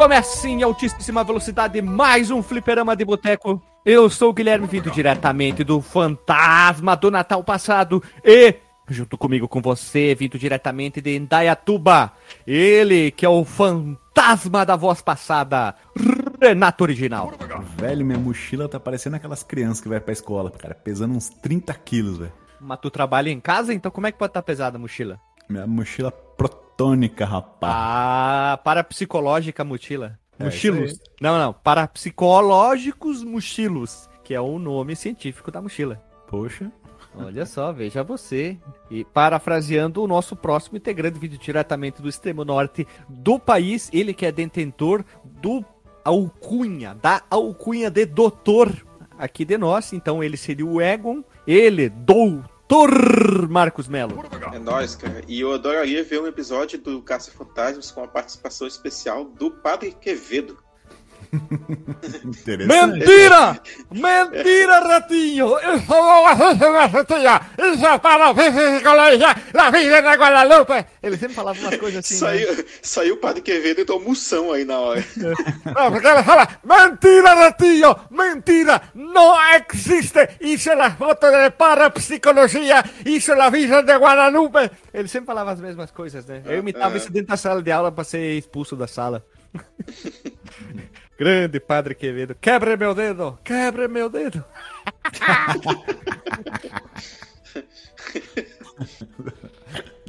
Começa em altíssima velocidade mais um fliperama de boteco. Eu sou o Guilherme, vindo diretamente do Fantasma do Natal passado e, junto comigo com você, vindo diretamente de Indaiatuba, ele que é o fantasma da voz passada, Renato Original. Velho, minha mochila tá parecendo aquelas crianças que vai pra escola, cara, pesando uns 30 quilos, velho. Mas tu trabalha em casa, então como é que pode estar pesada a mochila? Minha mochila protônica, rapaz. Ah, parapsicológica mochila. É, Mochilos. não, não. Parapsicológicos mochilos, que é o nome científico da mochila. Poxa. Olha só, veja você. E parafraseando o nosso próximo integrante, vídeo diretamente do extremo norte do país, ele que é detentor do alcunha, da alcunha de doutor aqui de nós. Então ele seria o Egon, ele, doutor Marcos Melo. É nóis, cara. E eu adoraria ver um episódio do Caça Fantasmas com a participação especial do Padre Quevedo. Mentira! Mentira, ratinho! Eu sou uma ratinha! Isso é para psicologia da vida da Guadalupe! Ele sempre falava umas coisas assim. né? saiu, saiu o Padre Quevedo e tomou moção aí na hora. Não, porque ele fala, mentira, ratinho! Mentira! Não existe! Isso é a foto de parapsicologia! Isso é a vida de Guadalupe! Ele sempre falava as mesmas coisas, né? Eu imitava É. isso dentro da sala de aula pra ser expulso da sala. Grande Padre Quevedo. Quebre meu dedo! Quebre meu dedo!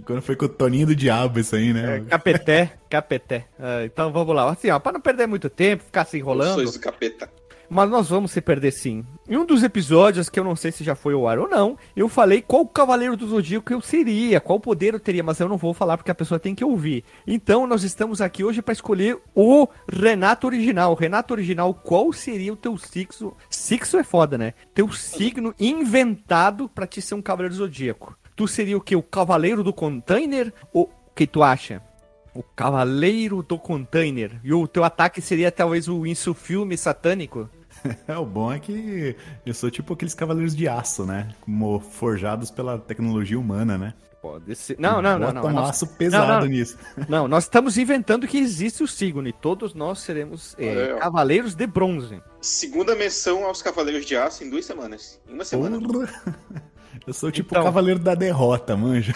Quando foi com o Toninho do Diabo isso aí, É, né? capeté, capeté. Ah, então vamos lá. Assim, ó, pra não perder muito tempo, ficar se enrolando. Sois do capeta. Mas nós vamos se perder sim. Em um dos episódios, que eu não sei se já foi ao ar ou não, eu falei qual cavaleiro do Zodíaco eu seria, qual poder eu teria, mas eu não vou falar porque a pessoa tem que ouvir. Então nós estamos aqui hoje para escolher o Renato Original. Renato Original, qual seria o teu sixo? Sixo é foda, né? Teu signo inventado para te ser um cavaleiro do Zodíaco. Tu seria o que? O cavaleiro do container? O que tu acha? O Cavaleiro do Container. E o teu ataque seria talvez o insufilme satânico? É, o bom é que eu sou tipo aqueles cavaleiros de aço, né? Como forjados pela tecnologia humana, né? Pode ser. Não, não, não, Bota não. um Nós- aço pesado não, não. nisso. Não, nós estamos inventando que existe o signo e todos nós seremos é, cavaleiros de bronze. Segunda menção aos Cavaleiros de Aço em duas semanas. Em uma semana. Porra. Eu sou tipo Então. o cavaleiro da derrota, manja.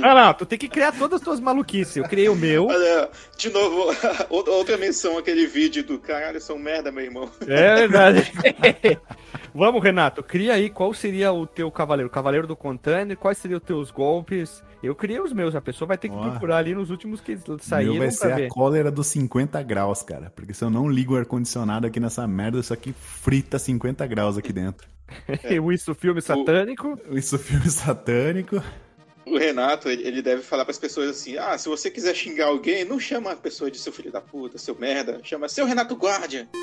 Não, não, tu tem que criar todas as tuas maluquices. Eu criei o meu. Olha, de novo, outra menção aquele vídeo do caralho, são merda, meu irmão. É verdade. Vamos, Renato, cria aí qual seria o teu cavaleiro. Cavaleiro do container, quais seriam os teus golpes? Eu criei os meus, a pessoa vai ter que procurar ali nos últimos que Meu saíram vai pra ser ver. a cólera dos 50 graus, cara. Porque se eu não ligo o ar-condicionado aqui nessa merda, isso aqui frita 50 graus aqui dentro. O isso filme satânico. Isso é filme satânico. O Renato, ele, ele deve falar pras pessoas assim: ah, se você quiser xingar alguém, não chama a pessoa de seu filho da puta, seu merda. Chama seu Renato Guardia.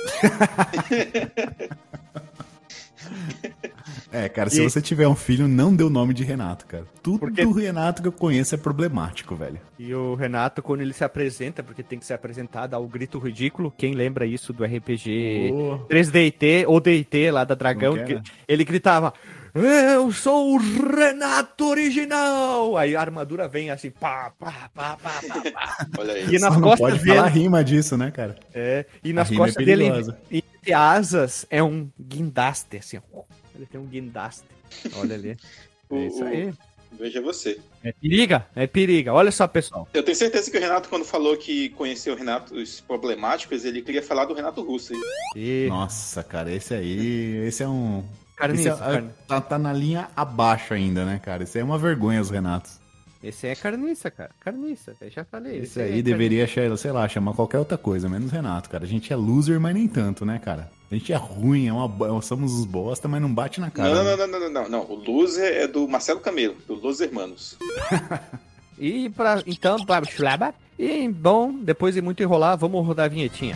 É, cara, se E- você tiver um filho, não dê o nome de Renato, cara. Tudo Porque- do Renato que eu conheço é problemático, velho. E o Renato, quando ele se apresenta, porque tem que ser apresentado ao grito ridículo, quem lembra isso do RPG Oh. 3DT ou DT lá da Dragão, é? ele gritava: Eu sou o Renato Original! Aí a armadura vem assim, pá, pá, pá, pá, pá, pá. Olha aí. E nas Só não costas pode dele. falar rima disso, né, cara? É, e nas rima é costas dele, perigosa. entre asas, é um guindaste, assim, ó. Ele tem um guindaste. Olha ali. O- É isso aí. Veja você. É periga, é periga. Olha só, pessoal. Eu tenho certeza que o Renato, quando falou que conheceu Renatos problemáticos, ele queria falar do Renato Russo. aí. E... Nossa, cara, esse aí, esse é um... Carniça, esse é- carne- tá, tá na linha abaixo ainda, né, cara? Isso aí é uma vergonha, os Renatos. Esse é carniça, cara. Carniça, eu já falei. Esse é aí deveria, che- sei lá, chamar qualquer outra coisa, menos Renato, cara. A gente é loser, mas nem tanto, né, cara? A gente é ruim, é uma, somos os bosta, mas não bate na cara. Não, né? não, não, não, não, não, não. O Loser é do Marcelo Camelo, do Los Hermanos. E pra, então, blá, blá, blá. e bom, depois de muito enrolar, vamos rodar a vinhetinha.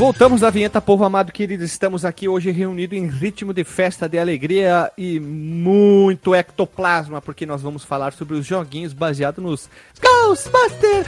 Voltamos da vinheta, povo amado querido. Estamos aqui hoje reunidos em ritmo de festa, de alegria e muito ectoplasma, porque nós vamos falar sobre os joguinhos baseados nos Ghostbusters.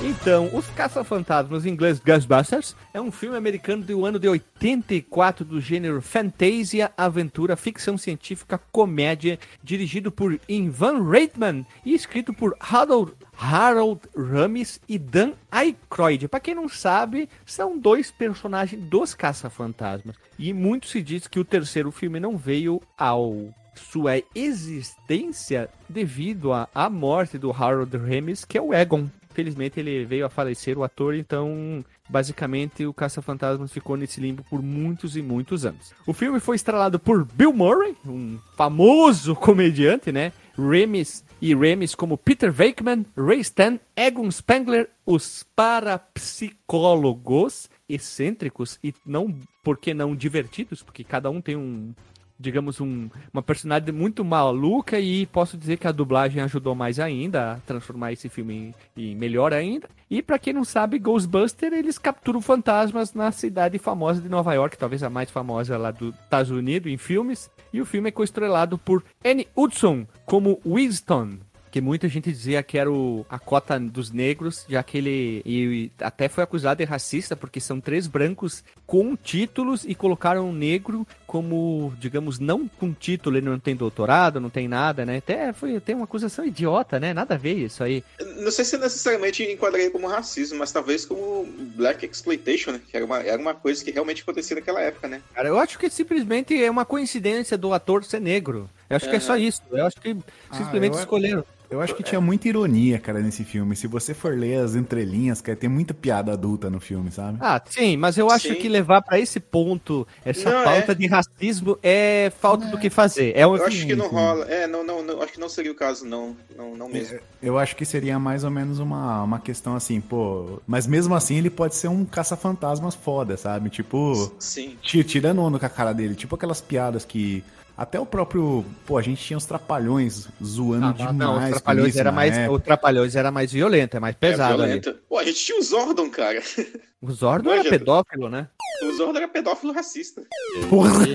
Então, Os Caça-Fantasmas, em inglês Ghostbusters, é um filme americano do ano de 84 do gênero fantasia, aventura, ficção científica, comédia, dirigido por Ivan Reitman e escrito por Harold Harold Ramis e Dan Aykroyd. Para quem não sabe, são dois personagens dos Caça-Fantasmas. E muito se diz que o terceiro filme não veio ao sua existência devido à morte do Harold Ramis, que é o Egon. Felizmente ele veio a falecer, o ator, então basicamente o Caça-Fantasmas ficou nesse limbo por muitos e muitos anos. O filme foi estrelado por Bill Murray, um famoso comediante, né? Remis e Remis como Peter Venkman, Ray Stan, Egon Spengler, os parapsicólogos excêntricos e não, porque não divertidos, porque cada um tem um, digamos, um, uma personalidade muito maluca e posso dizer que a dublagem ajudou mais ainda a transformar esse filme em, em melhor ainda. E para quem não sabe, Ghostbuster, eles capturam fantasmas na cidade famosa de Nova York, talvez a mais famosa lá dos Estados Unidos em filmes. E o filme é coestrelado por Annie Hudson como Winston, que muita gente dizia que era o, a cota dos negros, já que ele e, até foi acusado de racista, porque são três brancos com títulos e colocaram um negro como, digamos, não com título, ele não tem doutorado, não tem nada, né? Até foi tem uma acusação idiota, né? Nada a ver isso aí. Não sei se necessariamente enquadraria como racismo, mas talvez como black exploitation, né? Que era uma, era uma coisa que realmente acontecia naquela época, né? Cara, eu acho que simplesmente é uma coincidência do ator ser negro. Eu acho uhum. que é só isso. Eu acho que ah, simplesmente ah, eu... escolheram. Eu acho que tinha muita ironia, cara, nesse filme. Se você for ler as entrelinhas, cara, tem muita piada adulta no filme, sabe? Ah, sim, mas eu acho sim. que levar para esse ponto, essa não, falta é... de racismo, é falta é. do que fazer. É eu acho que não rola. É, não, não, não, acho que não seria o caso, não. Não, não mesmo. É, eu acho que seria mais ou menos uma, uma questão assim, pô. Mas mesmo assim, ele pode ser um caça-fantasmas foda, sabe? Tipo. Sim. Tirando onda com a cara dele. Tipo aquelas piadas que até o próprio. Pô, a gente tinha os trapalhões zoando ah, demais. Não, os trapalhões era mais. O trapalhões era mais violento, é mais pesado. É violento. Pô, a gente tinha o Zordon, cara. O Zordon era pedófilo, né? O Zordon era pedófilo racista. Porra!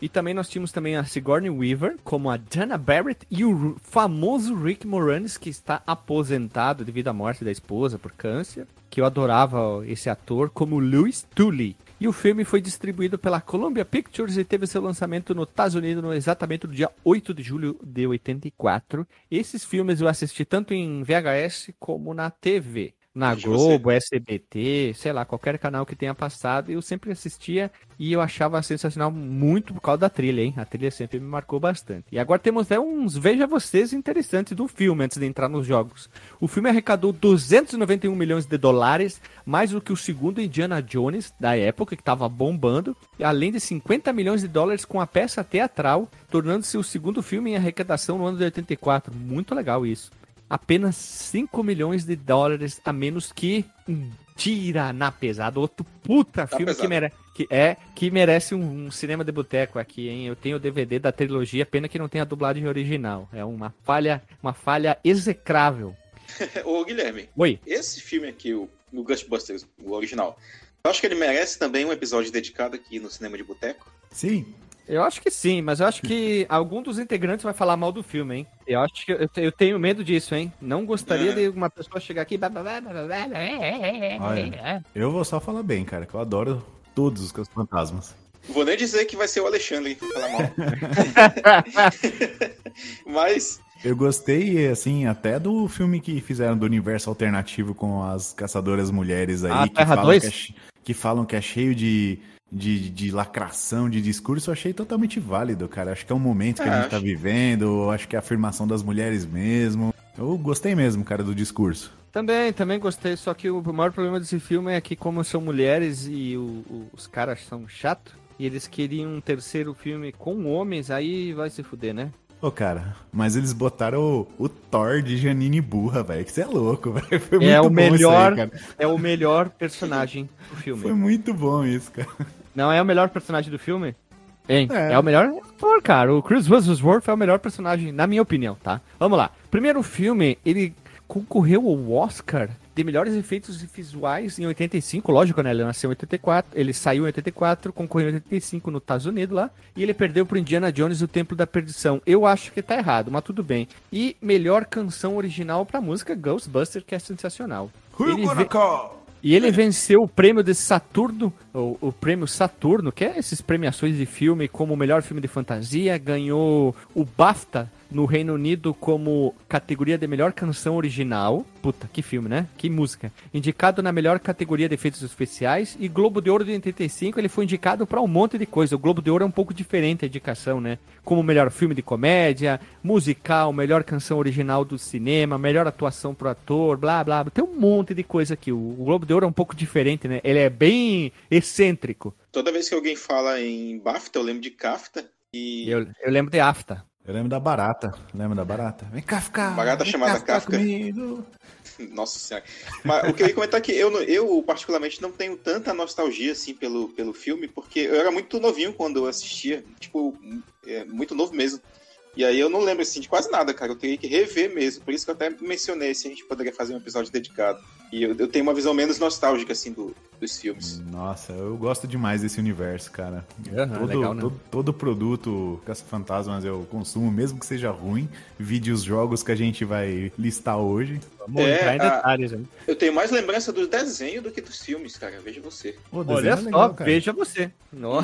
E também nós tínhamos também a Sigourney Weaver como a Dana Barrett e o famoso Rick Moranis que está aposentado devido à morte da esposa por câncer, que eu adorava esse ator como Louis Tully. E o filme foi distribuído pela Columbia Pictures e teve seu lançamento nos Estados Unidos no, exatamente no dia 8 de julho de 84. Esses filmes eu assisti tanto em VHS como na TV na Globo, você... SBT, sei lá, qualquer canal que tenha passado, eu sempre assistia e eu achava sensacional muito por causa da trilha, hein? A trilha sempre me marcou bastante. E agora temos né, uns veja vocês interessantes do filme antes de entrar nos jogos. O filme arrecadou 291 milhões de dólares, mais do que o segundo Indiana Jones da época que estava bombando, além de 50 milhões de dólares com a peça teatral, tornando-se o segundo filme em arrecadação no ano de 84. Muito legal isso apenas 5 milhões de dólares a menos que Tira na pesada, outro puta tá filme que, mere que, é, que merece um, um, cinema de boteco aqui, hein? Eu tenho o DVD da trilogia, pena que não tem a dublagem original. É uma falha, uma falha execrável. Ô Guilherme. Oi. Esse filme aqui, o, o Ghostbusters, o original, eu acho que ele merece também um episódio dedicado aqui no cinema de boteco. Sim, eu acho que sim, mas eu acho que algum dos integrantes vai falar mal do filme, hein? Eu acho que eu, eu tenho medo disso, hein? Não gostaria é. de uma pessoa chegar aqui. Olha, eu vou só falar bem, cara, que eu adoro todos os fantasmas. Vou nem dizer que vai ser o Alexandre que falar mal. mas. Eu gostei, assim, até do filme que fizeram do universo alternativo com as caçadoras mulheres aí. Ah, que Terra 2? Que é que falam que é cheio de, de, de lacração, de discurso, eu achei totalmente válido, cara. Acho que é um momento que É, a gente acho- tá vivendo, acho que é a afirmação das mulheres mesmo. Eu gostei mesmo, cara, do discurso. Também, também gostei, só que o maior problema desse filme é que como são mulheres e o- o- os caras são chatos, e eles queriam um terceiro filme com homens, aí vai se fuder, né? Ô, cara, mas eles botaram o, o Thor de Janine Burra, velho, que você é louco, velho. Foi é o muito bom isso aí, melhor, cara. é o melhor personagem do filme. Foi muito bom isso, cara. Não é o melhor personagem do filme? Hein? É. É. o melhor ator, cara. O Chris Hemsworth é o melhor personagem, na minha opinião, tá? Vamos lá. Primeiro filme, ele concorreu ao Oscar de melhores efeitos visuais em 85, lógico, né? Ele nasceu em 84, ele saiu em 84, concorreu em 85 nos Estados Unidos lá, e ele perdeu pro Indiana Jones o Templo da Perdição. Eu acho que tá errado, mas tudo bem. E melhor canção original pra música Ghostbuster, que é sensacional. Ele ve- e ele venceu o prêmio de Saturno, o, o prêmio Saturno, que é esses premiações de filme como o melhor filme de fantasia, ganhou o BAFTA no Reino Unido como categoria de melhor canção original. Puta, que filme, né? Que música. Indicado na melhor categoria de efeitos especiais e Globo de Ouro de 85, ele foi indicado para um monte de coisa. O Globo de Ouro é um pouco diferente a indicação, né? Como melhor filme de comédia, musical, melhor canção original do cinema, melhor atuação pro ator, blá blá. blá. Tem um monte de coisa aqui. O Globo de Ouro é um pouco diferente, né? Ele é bem excêntrico. Toda vez que alguém fala em BAFTA, eu lembro de CAFTA. E Eu, eu lembro de AFTA. Eu lembro da barata. Lembra da barata? Vem cá ficar. Barata chamada Kafka. Nossa senhora. Mas o que eu ia comentar é que eu, eu, particularmente, não tenho tanta nostalgia, assim, pelo, pelo filme, porque eu era muito novinho quando eu assistia. Tipo, é, muito novo mesmo. E aí eu não lembro, assim, de quase nada, cara. Eu teria que rever mesmo. Por isso que eu até mencionei se a gente poderia fazer um episódio dedicado. E eu, eu tenho uma visão menos nostálgica, assim, do, dos filmes. Nossa, eu gosto demais desse universo, cara. Aham, todo, legal, né? todo, todo produto Caça-Fantasmas eu consumo, mesmo que seja ruim. Vide os jogos que a gente vai listar hoje. Vamos É, entrar em a- detalhes. né? Eu tenho mais lembrança do desenho do que dos filmes, cara. Veja você. Pô, o desenho Olha é só, legal, cara. veja você. Nó.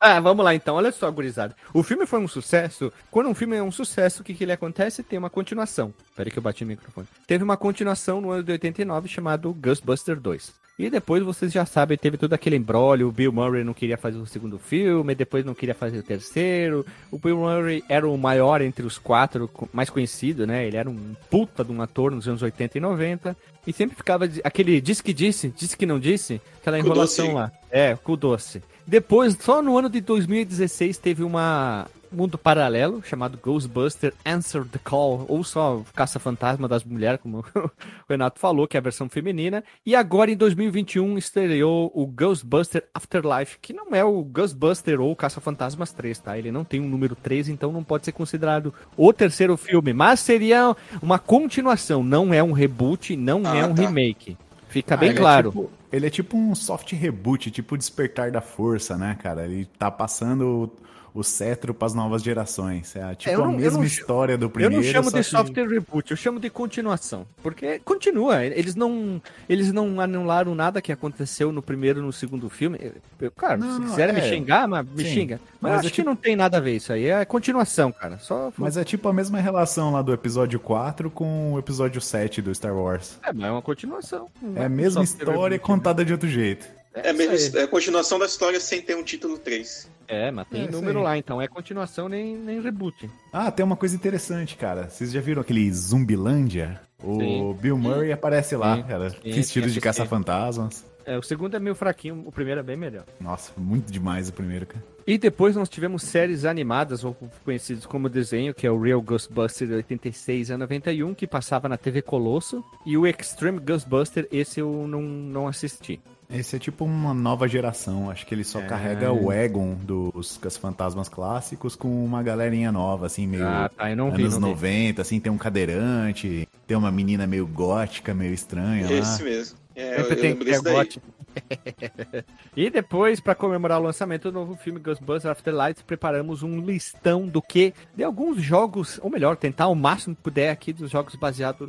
Ah, Vamos lá então, olha só, gurizada. O filme foi um sucesso. Quando um filme é um sucesso, o que, que ele acontece? Tem uma continuação. Peraí que eu bati no microfone. Teve uma continuação no ano de 89 chamado Ghostbuster 2. E depois vocês já sabem, teve todo aquele embrólio, o Bill Murray não queria fazer o segundo filme, depois não queria fazer o terceiro. O Bill Murray era o maior entre os quatro, mais conhecido, né? Ele era um puta de um ator nos anos 80 e 90. E sempre ficava aquele disse que disse, disse que não disse, aquela Cu enrolação lá. É, com doce. Depois, só no ano de 2016, teve uma mundo paralelo chamado Ghostbuster Answer the Call, ou só Caça-Fantasma das Mulheres, como o Renato falou, que é a versão feminina. E agora, em 2021, estreou o Ghostbuster Afterlife, que não é o Ghostbuster ou Caça-Fantasmas 3, tá? Ele não tem um número 3, então não pode ser considerado o terceiro filme, mas seria uma continuação, não é um reboot, não Ah, é um tá. remake. Fica Ah, bem é claro. tipo- ele é tipo um soft reboot, tipo Despertar da Força, né, cara? Ele tá passando o, cetro pras novas gerações. É tipo É, eu a não- eu mesma história do Eu primeiro. não chamo de que- software reboot, eu chamo de continuação. Porque continua, eles não, eles não anularam nada que aconteceu no primeiro e no segundo filme. Eu- eu- cara, Não, se não, quiserem é. me xingar, mas me Sim. xinga. Mas, Mas eu é acho que tipo- não tem nada a ver isso aí, é continuação, cara. Só Mas é tipo a mesma relação lá do episódio 4 com o episódio 7 do Star Wars. é, mas é uma continuação. É a um mesma história reboot, contada de outro jeito. Né? É, mesmo, é a continuação da história sem ter um título 3. É, mas tem É, número lá, então é continuação nem, nem reboot. Ah, tem uma coisa interessante, cara. Vocês já viram aquele Zumbilândia? O Sim. Bill Murray aparece lá, Sim. cara, Sim, vestido sim, de caça-fantasmas. É, o segundo é meio fraquinho, o primeiro é bem melhor. Nossa, muito demais o primeiro, cara. E depois nós tivemos séries animadas, ou conhecidos como desenho, que é o Real Ghostbuster de 86 a 91, que passava na TV Colosso. E o Extreme Ghostbuster, esse eu não, não assisti. Esse é tipo uma nova geração. Acho que ele só É. carrega o Egon dos Caça-Fantasmas clássicos com uma galerinha nova, assim, meio Ah, tá, eu não vi, anos não vi. 90, assim, tem um cadeirante, tem uma menina meio gótica, meio estranha Esse lá. mesmo. É, eu, Sempre eu tem que daí. gote. e depois, para comemorar o lançamento do novo filme Ghostbusters Afterlife, preparamos um listão do que de alguns jogos, ou melhor, tentar o máximo que puder aqui dos jogos baseados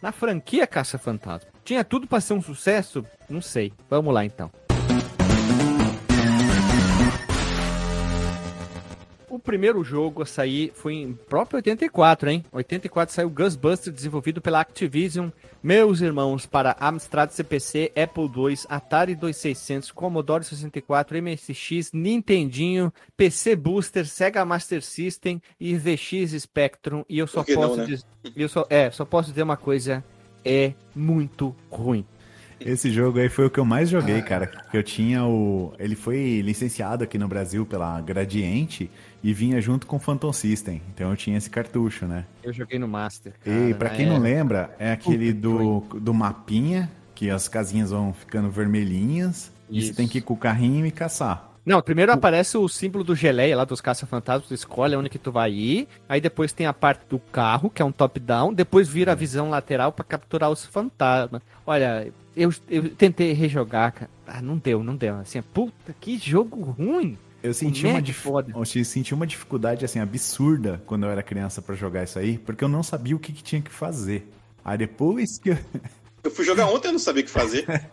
na franquia Caça Fantasma. Tinha tudo para ser um sucesso? Não sei. Vamos lá então. O primeiro jogo a sair foi em próprio 84, hein? 84 saiu Ghostbusters, desenvolvido pela Activision. Meus irmãos, para Amstrad CPC, Apple II, Atari 2600, Commodore 64, MSX, Nintendinho, PC Booster, Sega Master System e VX Spectrum. E eu só posso não, né? dizer, eu só, é, só posso dizer uma coisa, é muito ruim. Esse jogo aí foi o que eu mais joguei, ah. cara. Que eu tinha o. Ele foi licenciado aqui no Brasil pela Gradiente e vinha junto com o Phantom System. Então eu tinha esse cartucho, né? Eu joguei no Master. Cara, e pra quem não lembra, é aquele do, do mapinha, que as casinhas vão ficando vermelhinhas. Isso. E você tem que ir com o carrinho e caçar. Não, primeiro aparece o símbolo do geleia lá dos caça-fantasmas, tu escolhe onde que tu vai ir. Aí depois tem a parte do carro, que é um top-down. Depois vira a visão lateral para capturar os fantasmas. Olha, eu, eu tentei rejogar, cara. Ah, não deu, não deu. Assim, puta, que jogo ruim. Eu senti uma, dif... eu senti uma dificuldade assim absurda quando eu era criança para jogar isso aí, porque eu não sabia o que, que tinha que fazer. Aí depois que eu... eu fui jogar ontem e não sabia o que fazer.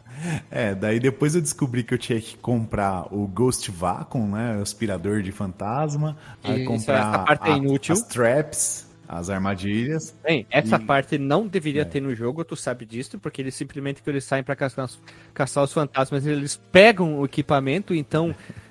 é, daí depois eu descobri que eu tinha que comprar o Ghost Vacuum, né, o aspirador de fantasma, aí comprar essa parte é inútil. as traps, as armadilhas. Bem, essa e... parte não deveria é. ter no jogo, tu sabe disso, porque eles simplesmente que eles saem para caçar, caçar os fantasmas, eles pegam o equipamento, então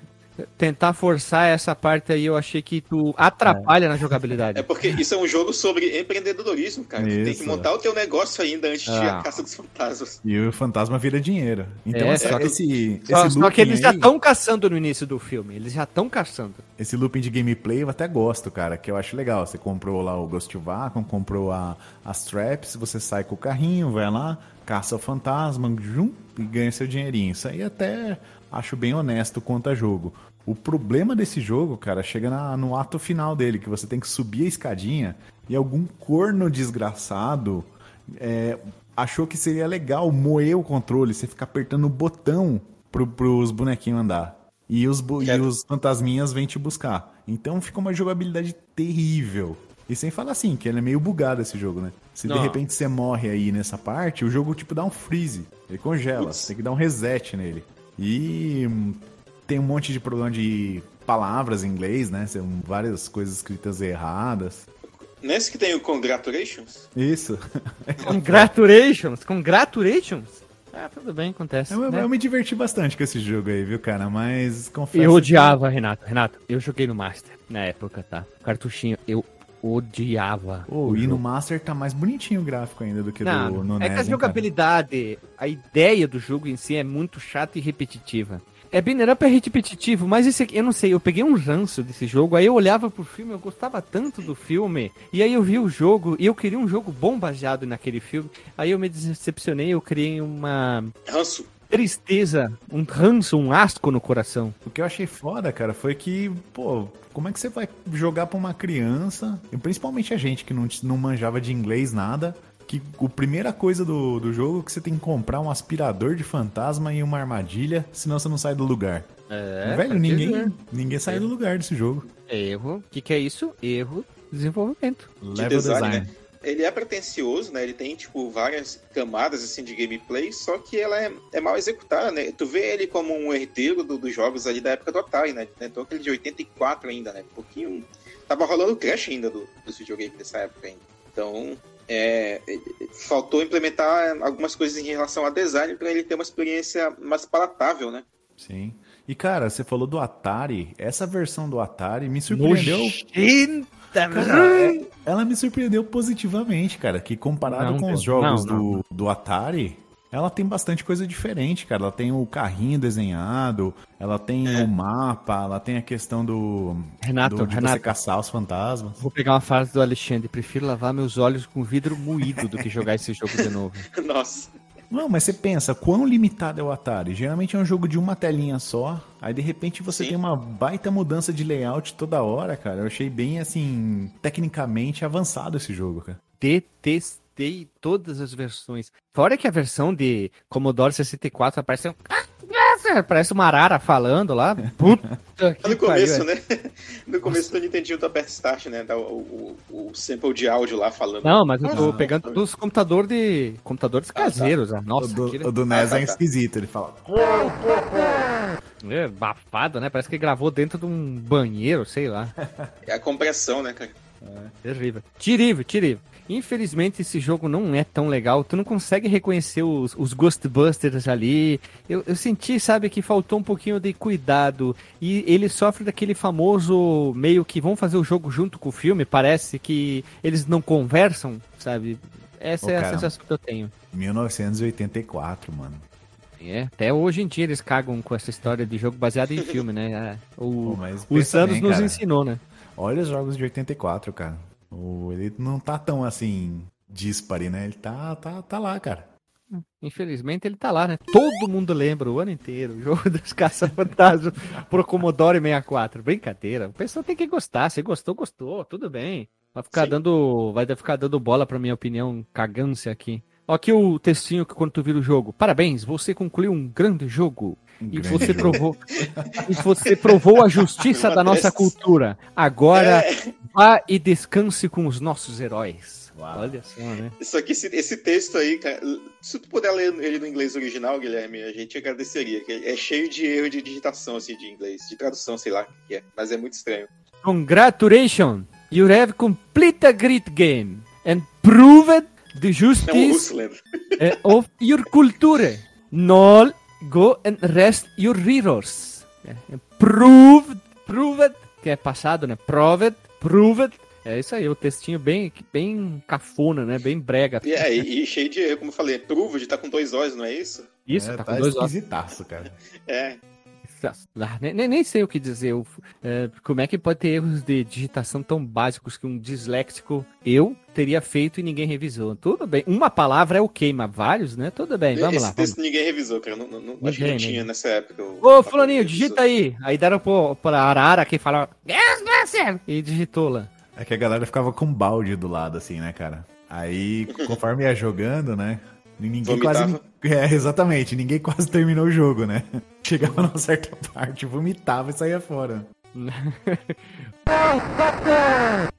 tentar forçar essa parte aí, eu achei que tu atrapalha é. na jogabilidade. É porque isso é um jogo sobre empreendedorismo, cara. Isso. Tu tem que montar o teu negócio ainda antes ah. de ir à caça dos fantasmas. E o fantasma vira dinheiro. Então, é, essa, esse, só, esse só que eles aí, já estão caçando no início do filme. Eles já estão caçando. Esse looping de gameplay eu até gosto, cara, que eu acho legal. Você comprou lá o Ghost Vacuum, comprou a, as traps, você sai com o carrinho, vai lá, caça o fantasma, jum, e ganha seu dinheirinho. Isso aí até acho bem honesto quanto a jogo. O problema desse jogo, cara, chega na, no ato final dele, que você tem que subir a escadinha e algum corno desgraçado é, achou que seria legal moer o controle, você ficar apertando o botão pro, pros bonequinhos andar. E os, e os fantasminhas vêm te buscar. Então fica uma jogabilidade terrível. E sem falar assim, que ele é meio bugado esse jogo, né? Se Não. de repente você morre aí nessa parte, o jogo tipo dá um freeze. Ele congela. Você tem que dar um reset nele. E tem um monte de problema de palavras em inglês, né? São várias coisas escritas erradas. Nesse que tem o Congratulations? Isso. congratulations? Congratulations? Ah, tudo bem, acontece. Eu, né? eu, me diverti bastante com esse jogo aí, viu, cara? Mas confesso. Eu odiava, que... Renato. Renato, eu joguei no Master na época, tá? Cartuchinho, eu odiava. Oh, e no Master tá mais bonitinho o gráfico ainda do que Não, do, no é NES. É que a jogabilidade, cara. a ideia do jogo em si é muito chata e repetitiva. É Binner Up é repetitivo, mas esse aqui, eu não sei, eu peguei um ranço desse jogo, aí eu olhava pro filme, eu gostava tanto do filme, e aí eu vi o jogo, e eu queria um jogo bom baseado naquele filme, aí eu me decepcionei, eu criei uma... Ranço tristeza, um ranço, um asco no coração. O que eu achei foda, cara, foi que, pô, como é que você vai jogar pra uma criança, e principalmente a gente que não, não manjava de inglês nada, que a primeira coisa do, do jogo é que você tem que comprar um aspirador de fantasma e uma armadilha, senão você não sai do lugar. É, Velho, ninguém, ninguém sai do lugar desse jogo. Erro. O que, que é isso? Erro. Desenvolvimento. De Level design. design. Né? Ele é pretencioso, né? Ele tem, tipo, várias camadas, assim, de gameplay, só que ela é, é mal executada, né? Tu vê ele como um herdeiro do, dos jogos ali da época do Atari, né? Então aquele de 84 ainda, né? Um pouquinho... Tava rolando o crash ainda do, dos videogames dessa época ainda. Então, é, faltou implementar algumas coisas em relação a design para ele ter uma experiência mais palatável, né? Sim. E cara, você falou do Atari. Essa versão do Atari me surpreendeu. Cara, ela me surpreendeu positivamente, cara. Que comparado não, com os jogos não, não. Do, do Atari, ela tem bastante coisa diferente, cara. Ela tem o carrinho desenhado, ela tem é. o mapa, ela tem a questão do. Renato, do, de Renato, você caçar os fantasmas. Vou pegar uma frase do Alexandre. Prefiro lavar meus olhos com vidro moído do que jogar esse jogo de novo. Nossa. Não, mas você pensa, quão limitado é o Atari? Geralmente é um jogo de uma telinha só, aí de repente você Sim. tem uma baita mudança de layout toda hora, cara. Eu achei bem, assim, tecnicamente avançado esse jogo, cara. Detestei todas as versões. Fora que a versão de Commodore 64 apareceu. É, parece uma arara falando lá. Puta que No começo, pariu. né? No começo do Nintendo tu aperta Start, né? Dá o, o, o, sample de áudio lá falando. Não, mas eu tô ah, pegando dos computadores de. computadores caseiros. Ah, tá. Nossa, o do, aquele... o do NES ah, tá, é tá. esquisito, ele fala. É, bafado, né? Parece que gravou dentro de um banheiro, sei lá. É a compressão, né, cara? É, terrível. Tirível, tirível. Infelizmente esse jogo não é tão legal. Tu não consegue reconhecer os, os Ghostbusters ali. Eu, eu, senti, sabe, que faltou um pouquinho de cuidado. E ele sofre daquele famoso meio que vão fazer o jogo junto com o filme. Parece que eles não conversam, sabe? Essa Ô, é cara, a sensação que eu tenho. 1984, mano. É, até hoje em dia eles cagam com essa história de jogo baseado em filme, né? É, o, Pô, os anos bem, nos cara. ensinou, né? Olha os jogos de 84, cara. O, ele não tá tão assim dispare, né? Ele tá, tá, tá lá, cara. Infelizmente ele tá lá, né? Todo mundo lembra o ano inteiro o jogo dos caça-fantasmas pro Commodore 64. Brincadeira. O pessoal tem que gostar. Se gostou, gostou. Tudo bem. Vai ficar Sim. dando. Vai ficar dando bola pra minha opinião cagância aqui. Ó, aqui o textinho que quando tu vira o jogo. Parabéns, você concluiu um grande jogo. Um e você jogo. provou. e você provou a justiça da nossa cultura. Agora é. vá e descanse com os nossos heróis. Uau. Olha só, né? Isso aqui, esse, esse, texto aí, cara, se tu puder ler ele no inglês original, Guilherme, a gente agradeceria. é cheio de erro de digitação, assim, de inglês, de tradução, sei lá o que é, mas é muito estranho. Congratulations! You have completed a great game and proved the justice uh, of your culture. Now go and rest your readers. Proved, proved, que é passado, né? Proved, proved. É isso aí, o textinho bem, bem cafona, né? Bem brega. E, é, e, cheio de, como eu falei, proved, tá com dois olhos, não é isso? Isso, é, tá, tá com dois olhos. cara. É. Nem, nem sei o que dizer. É, como é que pode ter erros de digitação tão básicos que um disléxico eu teria feito e ninguém revisou? Tudo bem. Uma palavra é ok, mas vários, né? Tudo bem, vamos Esse lá. Esse texto vamos. ninguém revisou, cara. Não, não, ninguém, acho que não tinha nessa época. Ô, Fulaninho, digita aí. Aí deram pro, pra Arara que fala. E digitou lá. É que a galera ficava com um balde do lado, assim, né, cara? Aí, conforme ia jogando, né? Ninguém Vomitava. quase. É, exatamente. Ninguém quase terminou o jogo, né? Chegava numa certa parte, vomitava e saía fora.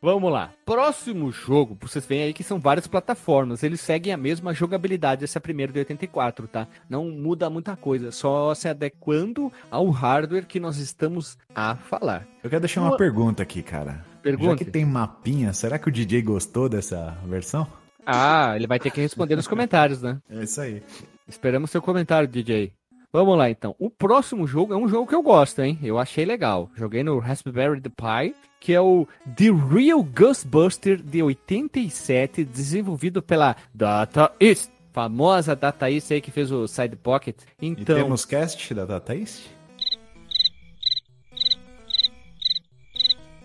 Vamos lá. Próximo jogo, vocês veem aí que são várias plataformas. Eles seguem a mesma jogabilidade, esse é primeiro de 84, tá? Não muda muita coisa, só se adequando ao hardware que nós estamos a falar. Eu quero deixar uma, uma... pergunta aqui, cara. Pergunta. Já que tem mapinha, será que o DJ gostou dessa versão? Ah, ele vai ter que responder nos comentários, né? É isso aí. Esperamos seu comentário, DJ. Vamos lá, então. O próximo jogo é um jogo que eu gosto, hein? Eu achei legal. Joguei no Raspberry Pi, que é o The Real Ghostbuster de 87, desenvolvido pela Data East. Famosa Data East aí que fez o Side Pocket. Então... E temos cast da Data East?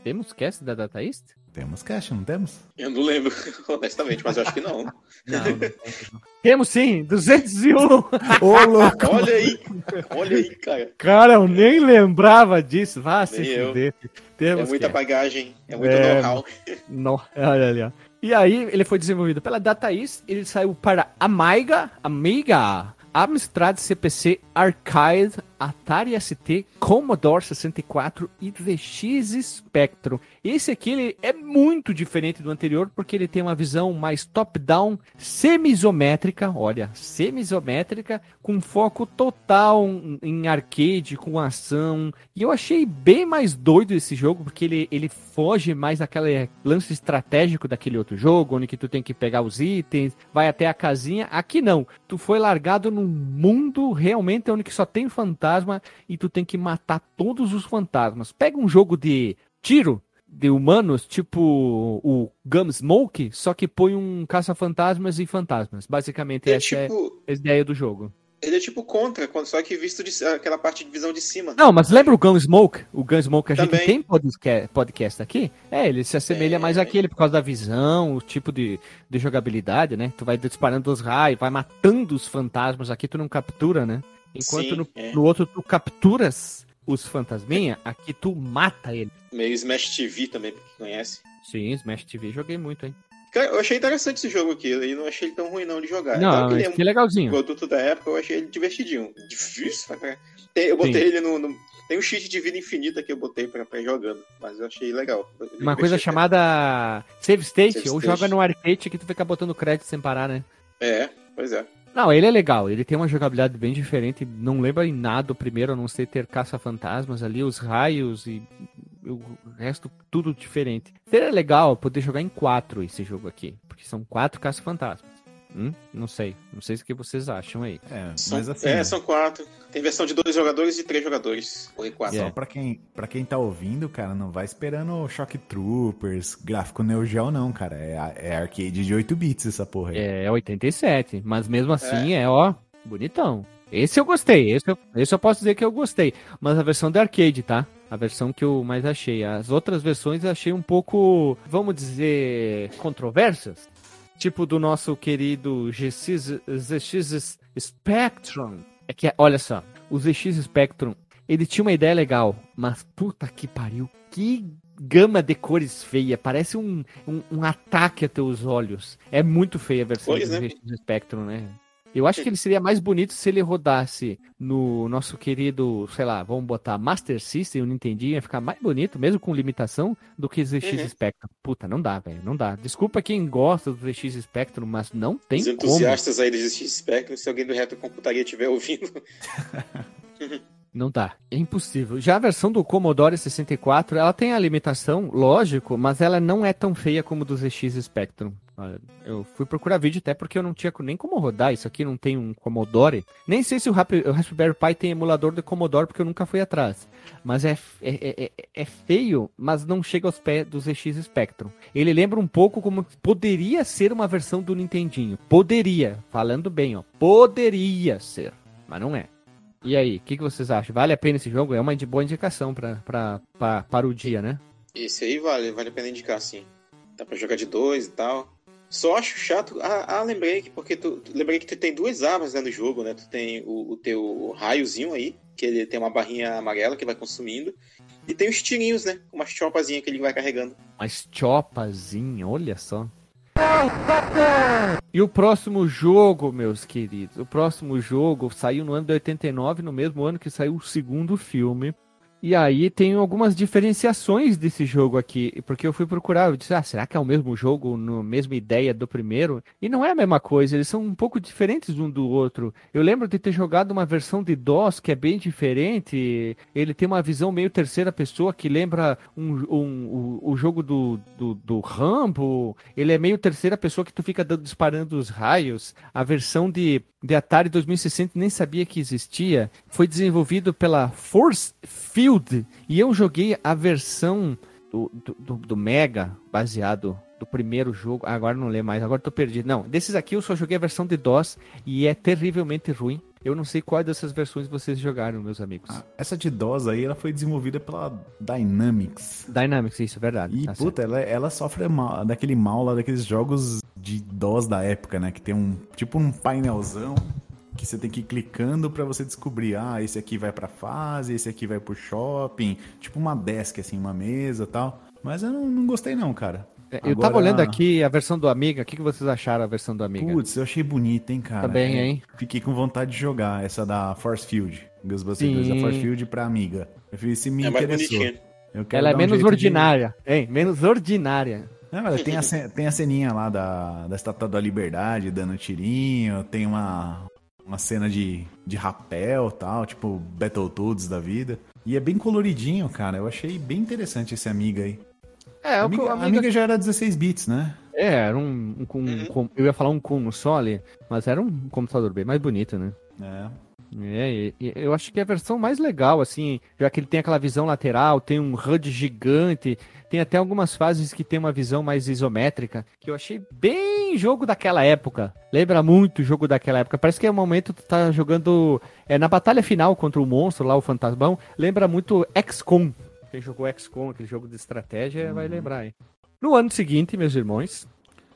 Temos cast da Data East? Temos caixa, não temos? Eu não lembro, honestamente, mas eu acho que não. não, não temos sim, 201. Ô, louco. Olha aí, olha aí, cara. Cara, eu nem lembrava disso. Vá se fuder. Temos é muita bagagem, é muito é... know-how. No... Olha ali, ó. E aí, ele foi desenvolvido pela DataIs, ele saiu para Amiga, Amiga, Amstrad CPC, Arcade, Atari ST, Commodore 64 e VX Spectrum. Esse aqui ele é muito diferente do anterior porque ele tem uma visão mais top-down, semi-isométrica, olha, semi-isométrica, com foco total em arcade, com ação. E eu achei bem mais doido esse jogo porque ele, ele foge mais daquele lance estratégico daquele outro jogo, onde que tu tem que pegar os itens, vai até a casinha. Aqui não, tu foi largado num mundo realmente onde que só tem fantasma e tu tem que matar todos os fantasmas. Pega um jogo de tiro, de humanos, tipo o Gunsmoke, só que põe um caça-fantasmas e fantasmas. Basicamente, é essa tipo... é a ideia do jogo. Ele é tipo contra, só que visto de, aquela parte de visão de cima. Não, mas lembra o Gunsmoke? O Gunsmoke a Também. gente tem podcast, podcast aqui? É, ele se assemelha é... mais àquele por causa da visão, o tipo de, de jogabilidade, né? Tu vai disparando os raios, vai matando os fantasmas. Aqui tu não captura, né? Enquanto Sim, no, é. no outro tu capturas os fantasminha, aqui tu mata ele. Meio Smash TV também, porque conhece. Sim, Smash TV joguei muito, hein? Cara, eu achei interessante esse jogo aqui. Eu não achei ele tão ruim não de jogar. Não, que ele é que legalzinho. produto da época, eu achei ele divertidinho. Difícil, pra. Tem- Eu botei Sim. ele no, no- Tem um cheat de vida infinita que eu botei pra, pra ir jogando, mas eu achei legal. Eu Uma coisa chamada Save State, Save ou State. joga no arcade que tu fica botando crédito sem parar, né? É, pois é. Não, ele é legal, ele tem uma jogabilidade bem diferente, não lembra em nada o primeiro, a não ser ter caça-fantasmas ali, os raios e o resto tudo diferente. Seria legal poder jogar em quatro esse jogo aqui, porque são quatro caça-fantasmas. Hum? Não sei, não sei o que vocês acham aí. É, São, mas assim, é, são quatro. Tem versão de dois jogadores e três jogadores. Ou quatro. só É. pra quem, pra quem tá ouvindo, cara, não vai esperando Shock Troopers, gráfico Neo Geo, não, cara. É, é arcade de 8 bits essa porra aí. É 87, mas mesmo assim é, ó, bonitão. Esse eu gostei, esse eu, esse eu posso dizer que eu gostei. Mas a versão de arcade, tá? A versão que eu mais achei. As outras versões eu achei um pouco, vamos dizer, controversas. Tipo do nosso querido GX, ZX Spectrum. É que, olha só, o ZX Spectrum, ele tinha uma ideia legal, mas puta que pariu, que gama de cores feia, parece um, um, um ataque a teus olhos. É muito feia a versão Cores, do né? ZX Spectrum, né? Eu acho que ele seria mais bonito se ele rodasse no nosso querido, sei lá, vamos botar Master System, o Nintendinho, ia ficar mais bonito, mesmo com limitação, do que ZX Uhum. Spectrum. Puta, não dá, velho, não dá. Desculpa quem gosta do ZX Spectrum, mas não tem Os como. entusiastas aí do GX Spectrum, se alguém do Retro Computaria estiver ouvindo. Não dá, é impossível. Já a versão do Commodore 64, ela tem a limitação, lógico, mas ela não é tão feia como do ZX Spectrum. Olha, Eu fui procurar vídeo até porque eu não tinha nem como rodar isso aqui, não tem um Commodore. Nem sei se o, Raspberry Pi tem emulador de Commodore porque eu nunca fui atrás. Mas é, é, é, é feio, mas não chega aos pés do ZX Spectrum. Ele lembra um pouco como poderia ser uma versão do Nintendinho. Poderia, falando bem, ó. Poderia ser, mas não é. E aí, o que, que vocês acham? Vale a pena esse jogo? É uma de boa indicação pra, pra, pra, para o dia, né? Esse aí vale, vale a pena indicar, sim. Dá pra jogar de dois e tal. Só acho chato. Ah, ah, lembrei que porque tu, lembrei que tu tem duas armas né, no jogo, né? Tu tem o, o teu raiozinho aí, que ele tem uma barrinha amarela que vai consumindo. E tem os tirinhos, né? Uma chopazinha que ele vai carregando. Mas chopazinho, olha só. E o próximo jogo, meus queridos? O próximo jogo saiu no ano de 89, no mesmo ano que saiu o segundo filme. E aí tem algumas diferenciações desse jogo aqui, porque eu fui procurar, eu disse, ah, será que é o mesmo jogo, no mesma ideia do primeiro? E não é a mesma coisa, eles são um pouco diferentes um do outro. Eu lembro de ter jogado uma versão de DOS que é bem diferente, ele tem uma visão meio terceira pessoa que lembra um, um- o, o jogo do, do, do Rambo, ele é meio terceira pessoa que tu fica dando- disparando os raios. A versão de, de Atari 2060 nem sabia que existia, foi desenvolvido pela Force Field e eu joguei a versão do, do, do- Mega, baseado do primeiro jogo. Ah, Agora não lembro mais, agora tô perdido. Não, desses aqui eu só joguei a versão de DOS e é terrivelmente ruim. Eu não sei qual dessas versões vocês jogaram, meus amigos. Ah, essa de DOS aí, ela foi desenvolvida pela Dynamics. Dynamics, isso, é verdade. E, tá puta, ela, ela sofre mal, daquele mal lá daqueles jogos de DOS da época, né? Que tem um tipo um painelzão que você tem que ir clicando pra você descobrir, ah, esse aqui vai pra fase, esse aqui vai pro shopping, tipo uma desk, assim, uma mesa e tal. Mas eu não, não gostei não, cara. É, Eu tava Agora- olhando aqui a versão do Amiga. O que, que vocês acharam da versão do Amiga? Putz, eu achei bonita, hein, cara. Também, É, hein? Fiquei com vontade de jogar essa da Force Field. Ghostbusters Sim. 2 da Force Field pra amiga. Eu fiz se me é mais interessou. bonitinho. Eu quero Ela é um menos jeito de- ordinária. Hein? Menos ordinária. Não, mas tem a, tem a ceninha lá da, da Estátua da Liberdade dando tirinho, tem uma, uma cena de, de rapel tal, tipo Battletoads da vida. E é bem coloridinho, cara. Eu achei bem interessante esse Amiga aí. É, Amiga, o Amiga Amiga já era 16 bits, né? É, era um, um, com- Uhum. eu ia falar um ali, mas era um computador bem mais bonito, né? É. É, eu acho que é a versão mais legal, assim, já que ele tem aquela visão lateral, tem um HUD gigante, tem até algumas fases que tem uma visão mais isométrica, que eu achei bem jogo daquela época. Lembra muito o jogo daquela época. Parece que é o momento que tu tá jogando é, na batalha final contra o monstro lá, o fantasmão. Lembra muito XCOM. Quem jogou XCOM, aquele jogo de estratégia, vai lembrar aí. No ano seguinte, meus irmãos,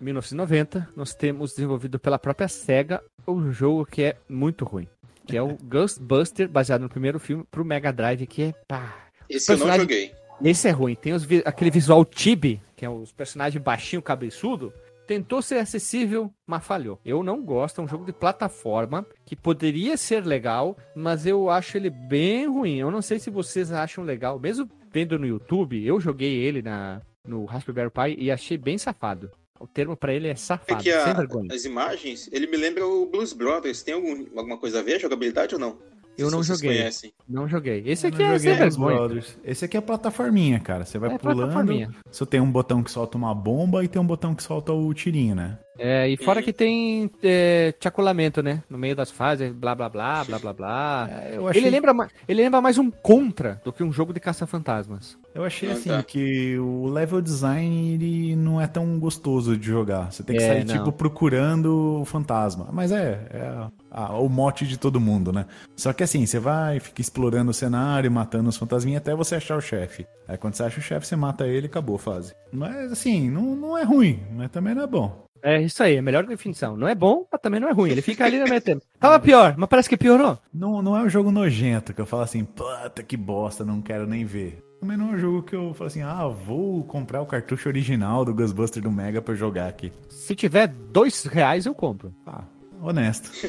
1990, nós temos desenvolvido pela própria SEGA um jogo que é muito ruim. Que é o Ghostbuster, baseado no primeiro filme, pro Mega Drive, que é pá. Esse eu não joguei. Esse é ruim. Tem os aquele visual Tibi, que é os personagens baixinho, cabeçudo. tentou ser acessível, mas falhou. Eu não gosto, é um jogo de plataforma que poderia ser legal, mas eu acho ele bem ruim. Eu não sei se vocês acham legal, mesmo vendo no YouTube, eu joguei ele na, no Raspberry Pi e achei bem safado. O termo pra ele é É safado, que a- sem vergonha. as imagens, ele me lembra o Blues Brothers. Tem algum- alguma coisa a ver, a jogabilidade ou não? Eu não joguei. conhecem. Não joguei. Esse Eu aqui não é joguei sem vergonha. Brothers. Esse aqui é plataforminha, cara. Você vai É pulando. plataforminha. Você tem um botão que solta uma bomba e tem um botão que solta o tirinho, né? É, e fora Uhum. que tem é, chacolamento, né? No meio das fases, blá blá blá, blá blá blá. É, eu achei, Ele lembra, ele lembra mais um Contra do que um jogo de caça-fantasmas. eu achei Ah, assim tá. que o level design ele não é tão gostoso de jogar. Você tem que É, sair não. tipo procurando o fantasma. Mas é, é a- a- o mote de todo mundo, né? Só que assim, você vai, fica explorando o cenário, matando os fantasminhas até você achar o chefe. Aí quando você acha o chefe, você mata ele e acabou a fase. Mas assim, não, não é ruim, mas também não é bom. É isso aí, a melhor definição. Não é bom, mas também não é ruim. Ele fica ali no meio tempo. Tava pior, mas parece que piorou. Não, não é um jogo nojento que eu falo assim, puta que bosta, não quero nem ver. Também não é um jogo que eu falo assim, ah, vou comprar o cartucho original do Ghostbuster do Mega pra jogar aqui. Se tiver dois reais, eu compro. Ah, honesto.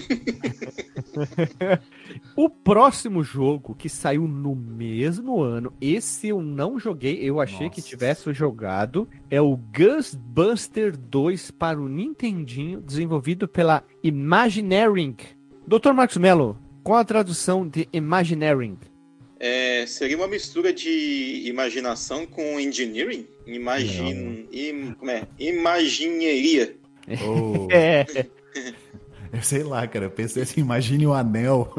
O próximo jogo que saiu no mesmo ano, esse eu não joguei, eu achei que Nossa. tivesse jogado, é o Ghostbuster 2 para o Nintendinho, desenvolvido pela Imagineering. Dr. Marcos Mello, qual a tradução de Imagineering? É, seria uma mistura de imaginação com engineering? Imagin... Im... Como é? Imagineria. Ou- É, eu sei lá, cara, eu pensei assim, imagine o anel.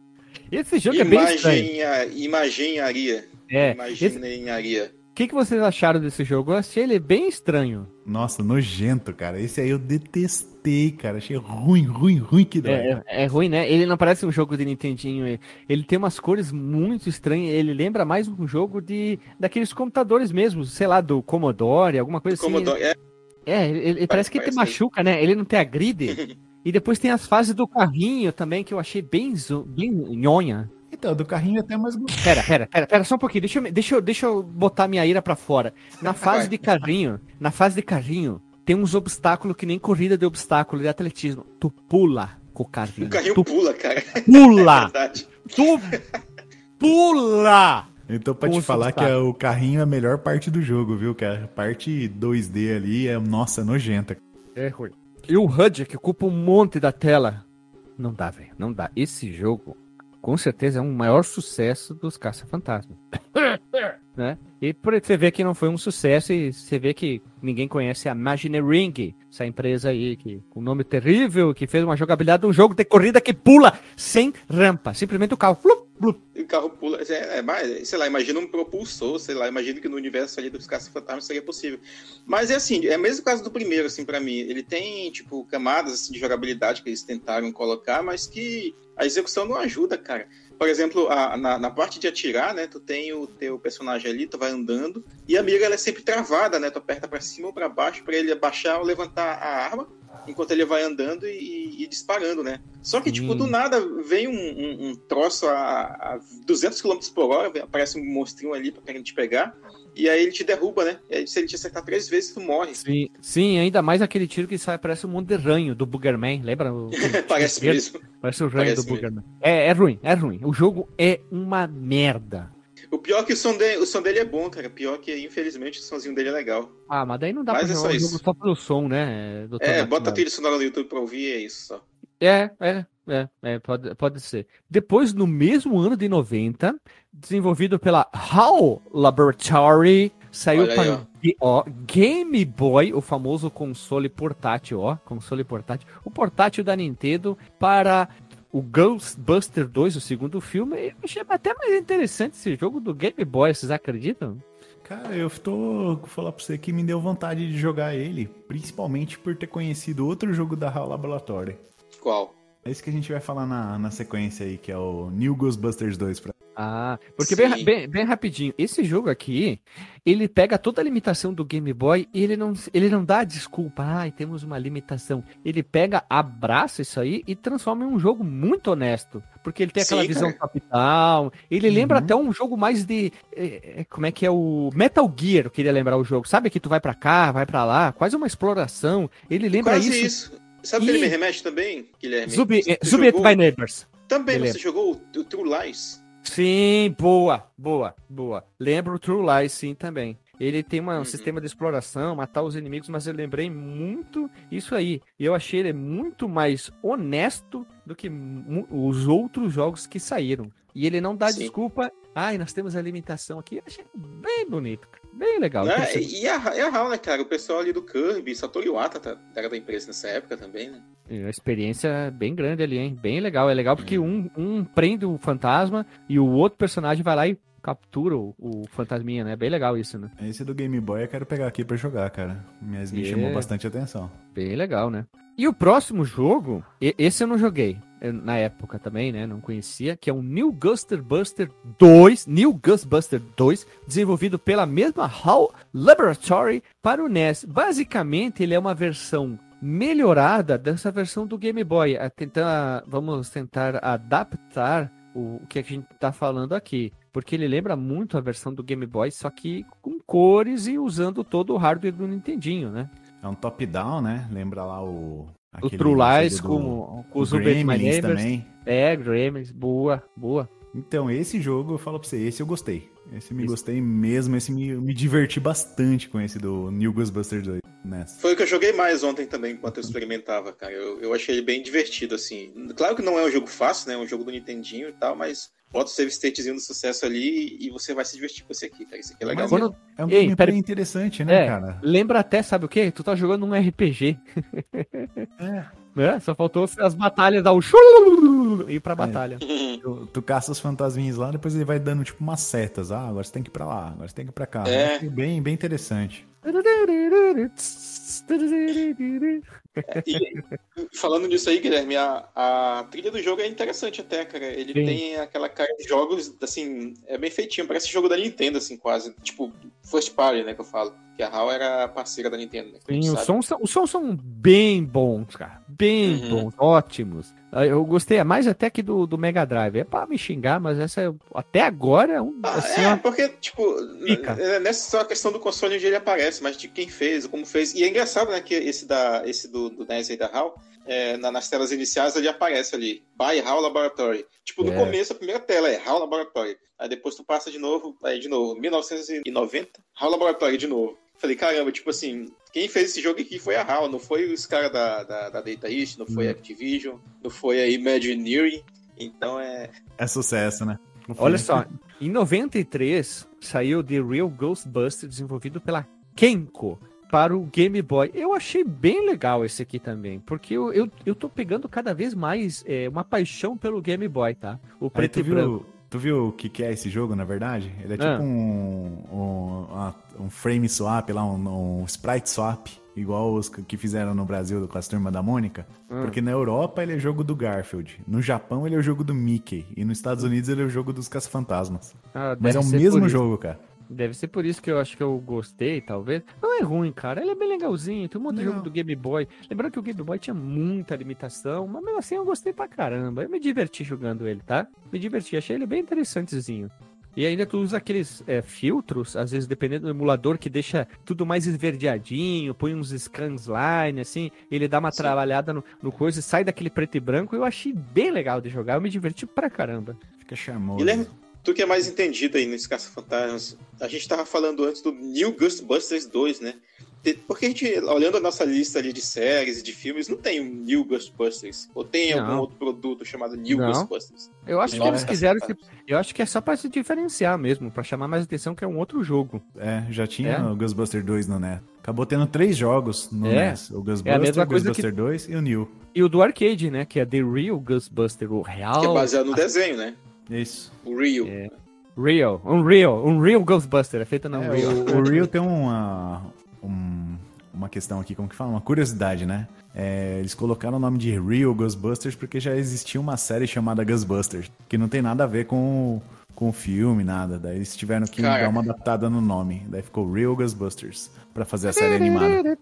esse jogo é bem estranho. Imaginha... Imaginharia. É, esse- Imaginharia. o que, que vocês acharam desse jogo? Eu achei ele bem estranho. Nossa, nojento, cara. Esse aí eu detestei, cara. Achei ruim, ruim, ruim que dói. É, é- é ruim, né? Ele não parece um jogo de Nintendinho. ele- Ele tem umas cores muito estranhas. Ele lembra mais um jogo de daqueles computadores mesmo, sei lá, do Commodore, alguma coisa assim. Commodore- é, É, ele, ele parece que te parece machuca, né? Ele não tem a grid. e depois tem as fases do carrinho também, que eu achei bem, zo- bem nhonha. Então, do carrinho é até mais gostoso. Pera, pera, pera, pera, só um pouquinho. Deixa eu, deixa eu, deixa eu botar minha ira pra fora. Na fase de carrinho, na fase de carrinho, tem uns obstáculos que nem corrida de obstáculo de atletismo. Tu pula com o carrinho. o carrinho tu pula, cara. pula! Verdade. Tu pula! Então, pra te falar que é o carrinho é a melhor parte do jogo, viu? Que a parte 2D ali é, nossa, nojenta. É ruim. E o HUD, que ocupa um monte da tela. Não dá, velho. Não dá. Esse jogo, com certeza, é um maior sucesso dos Caça-Fantasmas. né? E por você ver que não foi um sucesso e você vê que ninguém conhece a Imagineering, essa empresa aí, que, com um nome terrível, que fez uma jogabilidade de um jogo de corrida que pula sem rampa. Simplesmente o carro. Flup, E o carro pula. É, é, sei lá, imagina um propulsor, sei lá, imagino que no universo ali dos caça-fantasmas seria possível. Mas é assim, é o mesmo caso do primeiro, assim, pra mim. Ele tem, tipo, camadas assim, de jogabilidade que eles tentaram colocar, mas que a execução não ajuda, cara. Por exemplo, a- na, na parte de atirar, né, tu tem o teu personagem ali, tu vai andando, e a mira ela é sempre travada, né? Tu aperta pra cima ou pra baixo pra ele abaixar ou levantar a arma, enquanto ele vai andando e, e disparando, né? Só que, tipo, Sim. do nada vem um, um- um troço a, a 200 km por hora, aparece um monstrinho ali pra querer te pegar, e aí ele te derruba, né? E aí se ele te acertar três vezes, tu morre. Sim, sim, ainda mais aquele tiro que sai, parece um monte de ranho do Boogerman. Lembra? O- Parece mesmo. Parece o ranho Parece do Boogerman. É, é ruim, é ruim. O jogo é uma merda. O pior é que o som, dele, o som dele é bom, cara. Pior que, infelizmente, o somzinho dele é legal. Ah, mas daí não dá Mas pra é só isso. só pelo som, né? doutor É, bota trilha sonora no YouTube pra ouvir, é isso só. É, é, é, é, pode, pode ser. Depois, no mesmo ano de 90, desenvolvido pela HAL Laboratory, saiu Olha para o ó, Game Boy, o famoso console portátil, ó, console portátil, o portátil da Nintendo para o Ghostbuster 2, o segundo filme. Eu achei até mais interessante esse jogo do Game Boy, vocês acreditam? Cara, eu tô vou falar pra você que me deu vontade de jogar ele, principalmente por ter conhecido outro jogo da HAL Laboratory. Qual? É isso que a gente vai falar na, na sequência aí, que é o New Ghostbusters 2 pra Ah, porque bem, bem, bem rapidinho, esse jogo aqui, ele pega toda a limitação do Game Boy e ele não, ele não dá desculpa, ai, temos uma limitação. Ele pega, abraça isso aí e transforma em um jogo muito honesto. Porque ele tem aquela Sim, visão cara. capital, ele lembra Uhum. até um jogo mais de. é, é, como é que é o. Metal Gear, eu queria lembrar o jogo. Sabe que tu vai pra cá, vai pra lá, quase uma exploração. Ele lembra Quase isso. isso. Sabe o que ele me remete também, Guilherme? Zubi, Você é, Zubi jogou- by Neighbors. Também você jogou o True Lies? Sim, boa, boa, boa. Lembro o True Lies, sim, também. Ele tem uma- um Uhum. sistema de exploração, matar os inimigos, mas eu lembrei muito isso aí. E eu achei ele muito mais honesto do que os outros jogos que saíram. E ele não dá Sim. desculpa. Ai, nós temos a limitação aqui. Eu achei bem bonito, cara. bem legal. Interessante. E a, e a HAL, né, cara? O pessoal ali do Kirby, Satoru Iwata tá, era da empresa nessa época também, né? É uma experiência bem grande ali, hein? Bem legal. É legal porque um, um prende o fantasma e o outro personagem vai lá e captura o, o fantasminha, né? Bem legal isso, né? Esse do Game Boy eu quero pegar aqui pra jogar, cara. Mas me É. chamou bastante atenção. Bem legal, né? E o próximo jogo, esse eu não joguei na época também, né? Não conhecia, que é o New Ghostbuster 2, New Ghostbuster 2, desenvolvido pela mesma HAL Laboratory para o NES. Basicamente, ele é uma versão melhorada dessa versão do Game Boy. A tentar, vamos tentar adaptar o, o que a gente está falando aqui. Porque ele lembra muito a versão do Game Boy, só que com cores e usando todo o hardware do Nintendinho, né? É um top-down, né? Lembra lá o. O True Lies com, com o os Neighbors. também. É, Gremlins, boa, boa. Então, esse jogo, eu falo pra você, esse eu gostei. Esse me Esse- gostei mesmo, esse me, me diverti bastante com esse do New Ghostbusters 2 nessa. Foi o que eu joguei mais ontem também, enquanto eu experimentava, cara. Eu, eu achei ele bem divertido, assim. Claro que não é um jogo fácil, né? É um jogo do Nintendinho e tal, mas bota o save statezinho do sucesso ali e você vai se divertir com esse aqui, cara. Esse aqui é legal. Quando- É um Ei, gameplay pera- interessante, né, é, cara? lembra até, sabe o quê? Tu tá jogando um RPG. É. Né? Só faltou as batalhas dar o chululululu e ir É. pra batalha. Tu, tu caça os fantasminhos lá, depois ele vai dando tipo umas setas. Ah, agora você tem que ir pra lá, agora você tem que ir pra cá. É. Bem, bem interessante. E falando nisso aí, Guilherme, a, a trilha do jogo é interessante até, cara. Ele Sim. tem aquela cara de jogos, assim, é bem feitinho, parece jogo da Nintendo, assim, quase. Tipo, first party, né, que eu falo. Que a HAL era parceira da Nintendo, né? Sim, os sons, são, os sons são bem bons, cara. Bem Uhum. bons, ótimos. Ah, Eu gostei mais até que do, do Mega Drive. É pra me xingar, mas essa é- até agora é um. Ah, assim, é, porque, tipo, Fica. é nessa só a questão do console onde ele aparece, mas de quem fez, como fez. E é engraçado, né, que esse, da, esse do, do NES aí da HAL, é, na- nas telas iniciais ele aparece ali, by HAL Laboratory. Tipo, no É. começo, a primeira tela é HAL Laboratory. Aí depois tu passa de novo, aí de novo, 1990, HAL Laboratory de novo. Falei, caramba, tipo assim, quem fez esse jogo aqui foi a HAL, não foi os caras da, da, da Data East, não foi a Activision, não foi a Imagineering. Então é. É sucesso, né? Olha só, em 93 saiu The Real Ghostbusters, desenvolvido pela Kenko para o Game Boy. Eu achei bem legal esse aqui também, porque eu, eu, eu tô pegando cada vez mais é, uma paixão pelo Game Boy, tá? O preto e branco. Tu viu o que, que é esse jogo, na verdade? Ele é tipo Ah. um, um, um frame swap lá, um, um sprite swap, igual os que fizeram no Brasil com as turmas da Mônica. Ah. Porque na Europa ele é jogo do Garfield, no Japão ele é o jogo do Mickey, e nos Estados Unidos ele é o jogo dos caça-fantasmas. Ah, Mas é o mesmo jogo, cara. Deve ser por isso que eu acho que eu gostei, talvez. Não é ruim, cara. Ele é bem legalzinho. Tem um monte de jogo do Game Boy. Lembrando que o Game Boy tinha muita limitação, mas mesmo assim eu gostei pra caramba. Eu me diverti jogando ele, tá? Me diverti, achei ele bem interessantezinho. E ainda tu usa aqueles é, filtros, às vezes dependendo do emulador, que deixa tudo mais esverdeadinho, põe uns scans line, assim, ele dá uma Sim. trabalhada no, no coisa e sai daquele preto e branco. Eu achei bem legal de jogar, eu me diverti pra caramba. Fica charmoso. Tu que é mais entendido aí nesse Caça-Fantasmas, a gente tava falando antes do New Ghostbusters 2, né? Porque a gente, olhando a nossa lista ali de séries e de filmes, não tem um New Ghostbusters. Ou tem Não. algum outro produto chamado New Não. Ghostbusters? Eu acho que eles quiseram. se- Caça-Fantasmas. Eu acho que é só pra se diferenciar mesmo, pra chamar mais atenção que é um outro jogo. É, já tinha É? o Ghostbuster 2 no NES. Acabou tendo três jogos no É. NES. O Ghostbuster, É a o coisa Ghostbuster 2 e o New. E o do arcade, né? Que é The Real Ghostbuster, o real. Que é baseado no desenho, né? Isso. O Real. É. Real, Unreal, Unreal Ghostbuster, é feita na É, Unreal. o, o Real tem uma, um- uma questão aqui, como que fala? Uma curiosidade, né? É, eles colocaram o nome de Real Ghostbusters porque já existia uma série chamada Ghostbusters, que não tem nada a ver com, com o filme, nada. Daí eles tiveram que Cara. dar uma adaptada no nome. Daí ficou Real Ghostbusters pra fazer a série animada.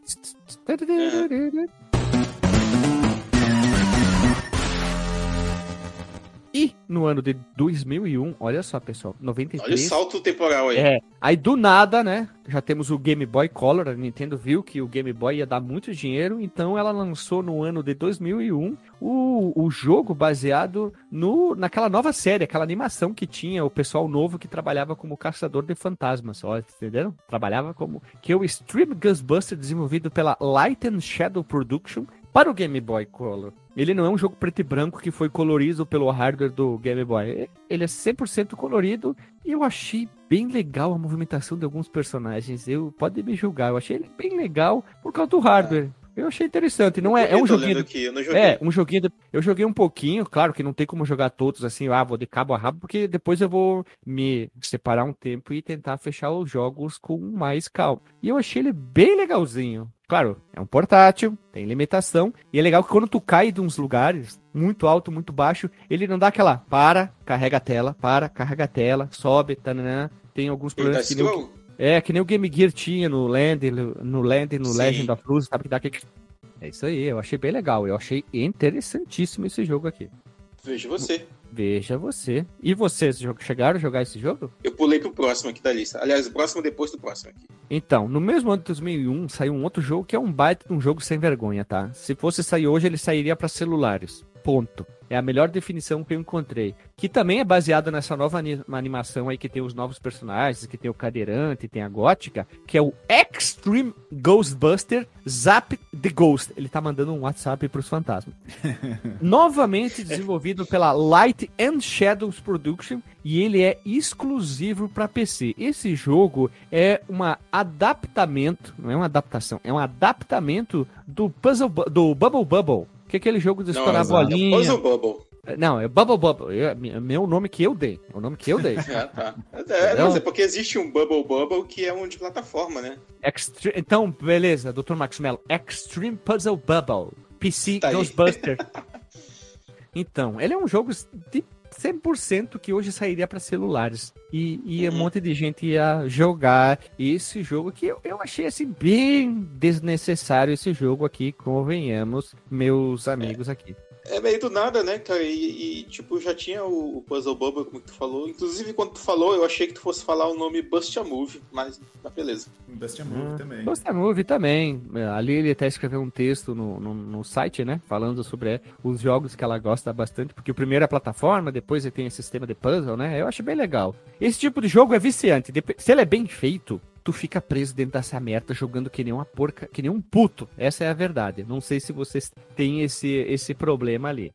E no ano de 2001, olha só, pessoal, 93. Olha o salto temporal aí. É, aí do nada, né? Já temos o Game Boy Color. A Nintendo viu que o Game Boy ia dar muito dinheiro, então ela lançou no ano de 2001 o, o jogo baseado no, naquela nova série, aquela animação que tinha o pessoal novo que trabalhava como caçador de fantasmas. Ó, entenderam? Trabalhava como. Que é o Stream Ghostbuster desenvolvido pela Light and Shadow Production para o Game Boy Color. Ele não é um jogo preto e branco que foi colorido pelo hardware do Game Boy. Ele é 100% colorido e eu achei bem legal a movimentação de alguns personagens. Eu pode me julgar, eu achei ele bem legal por causa do hardware. Eu achei interessante. Não é, é um joguinho. aqui, não. É, um joguinho. de- Eu joguei um pouquinho, claro que não tem como jogar todos assim, ah, vou de cabo a rabo, porque depois eu vou me separar um tempo e tentar fechar os jogos com mais calma. E eu achei ele bem legalzinho. Claro, é um portátil, tem limitação, e é legal que quando tu cai de uns lugares, muito alto, muito baixo, ele não dá aquela para, carrega a tela, para, carrega a tela, sobe, tananã. Tem alguns dá problemas que nem o scroll? É, que nem o Game Gear tinha no Land, no Land e no Sim. Legend of Luz, sabe que dá aquele... É isso aí, eu achei bem legal, eu achei interessantíssimo esse jogo aqui. Veja você. Veja você. E vocês chegaram a jogar esse jogo? Eu pulei pro próximo aqui da lista. Aliás, o próximo depois do próximo aqui. Então, no mesmo ano de 2001 saiu um outro jogo que é um baita de um jogo sem vergonha, tá? Se fosse sair hoje, ele sairia para celulares. Ponto. É a melhor definição que eu encontrei. Que também é baseado nessa nova ani- animação aí que tem os novos personagens, que tem o cadeirante, tem a gótica, que é o Extreme Ghostbuster Zap the Ghost. Ele tá mandando um WhatsApp pros fantasmas. Novamente desenvolvido pela Light and Shadows Production e ele é exclusivo para PC. Esse jogo é um adaptamento, não é uma adaptação, é um adaptamento do Puzzle do Bubble Bubble, que é aquele jogo de estourar bolinha. É o Puzzle Bubble. Não, é Bubble Bubble. É é meu nome que eu dei. É o nome que eu dei. Ah, tá. É, Não. mas é porque existe um Bubble Bubble que é um de plataforma, né? Extre- Então, beleza, Dr. Max Mello. Extreme Puzzle Bubble. PC Tá. Ghostbuster. então, ele é um jogo de 100% que hoje sairia para celulares. E, e um Uhum. monte de gente ia jogar esse jogo que eu, eu achei assim bem desnecessário esse jogo aqui, convenhamos, meus amigos aqui. É meio do nada, né, cara? E, e, tipo, já tinha o, o Puzzle Bubble, como que tu falou. Inclusive, quando tu falou, eu achei que tu fosse falar o nome Bust a Move, mas, mas beleza. Best Move também. Ghost Movie também. É, Ali ele até escreveu um texto no, no, no site, né? Falando sobre é, os jogos que ela gosta bastante. Porque o primeiro é a plataforma, depois ele tem esse sistema de puzzle, né? Eu acho bem legal. Esse tipo de jogo é viciante. Se ele é bem feito, tu fica preso dentro dessa merda jogando que nem uma porca, que nem um puto. Essa é a verdade. Não sei se vocês têm esse, esse problema ali.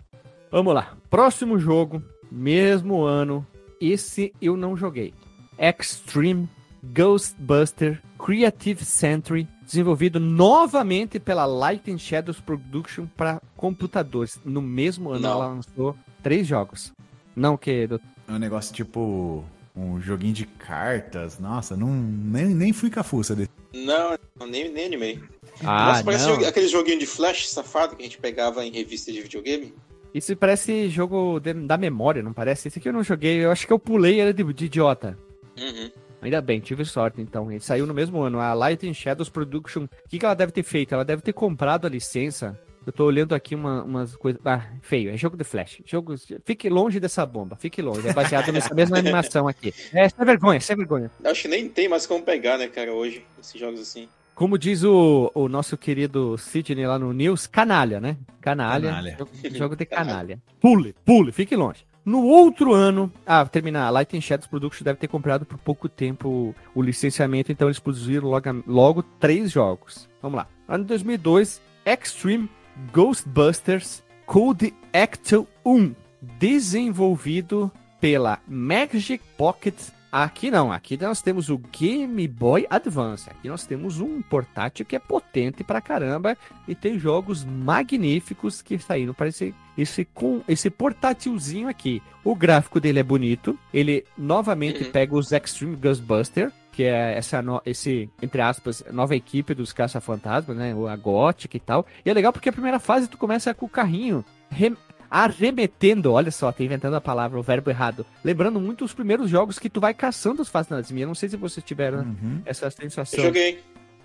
Vamos lá. Próximo jogo, mesmo ano. Esse eu não joguei. Extreme Ghostbuster Creative Century, desenvolvido novamente pela Light and Shadows Production para computadores. No mesmo ano Não. ela lançou três jogos. Não o que, doutor? É um negócio tipo um joguinho de cartas. Nossa, não, nem, nem fui cafuça desse. Não, não, nem, nem animei. Ah, Nossa, parece aquele joguinho de flash safado que a gente pegava em revista de videogame. Isso parece jogo de- da memória, não parece? Esse aqui eu não joguei, eu acho que eu pulei, era de, de idiota. Uhum. Ainda bem, tive sorte então. Ele saiu no mesmo ano. A Light and Shadows Production. O que, que ela deve ter feito? Ela deve ter comprado a licença. Eu tô olhando aqui uma- umas coisas. Ah, feio. É jogo de flash. Jogo... Fique longe dessa bomba. Fique longe. É baseado nessa mesma animação aqui. É, sem vergonha, sem vergonha. Acho que nem tem mais como pegar, né, cara, hoje, esses jogos assim. Como diz o, o nosso querido Sidney lá no News, canalha, né? Canalha. Canalha. Jogo, jogo de canalha. Pule, pule, fique longe. No outro ano, ah, terminar, a Light and Shadows Production deve ter comprado por pouco tempo o licenciamento, então eles produziram logo, logo três jogos. Vamos lá. Ano de 2002, Extreme Ghostbusters Code Acto 1, desenvolvido pela Magic Pocket. Aqui não, aqui nós temos o Game Boy Advance. Aqui nós temos um portátil que é potente pra caramba e tem jogos magníficos que saíram para esse, esse, com, esse portátilzinho aqui. O gráfico dele é bonito. Ele novamente Uhum. pega os Extreme Ghostbuster, que é essa no- esse, entre aspas, nova equipe dos caça-fantasmas, né? A Gothic e tal. E é legal porque a primeira fase tu começa com o carrinho. Rem- arremetendo, olha só, tô inventando a palavra, o verbo errado. Lembrando muito os primeiros jogos que tu vai caçando os fantasminhas. Eu não sei se vocês tiveram Uhum. essa sensação. Eu joguei.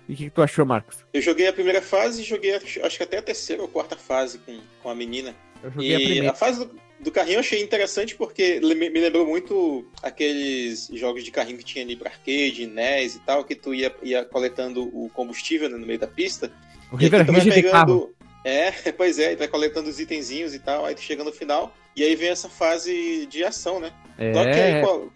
E o que, que tu achou, Marcos? Eu joguei a primeira fase e joguei acho que até a terceira ou quarta fase com, com a menina. Eu joguei e a primeira. fase do, do carrinho eu achei interessante porque me lembrou muito aqueles jogos de carrinho que tinha ali pra arcade, NES e tal, que tu ia, ia coletando o combustível né, no meio da pista. O E River tu vai carro. É, pois é, vai coletando os itenzinhos e tal, aí tu chega no final, e aí vem essa fase de ação, né? Só que aí,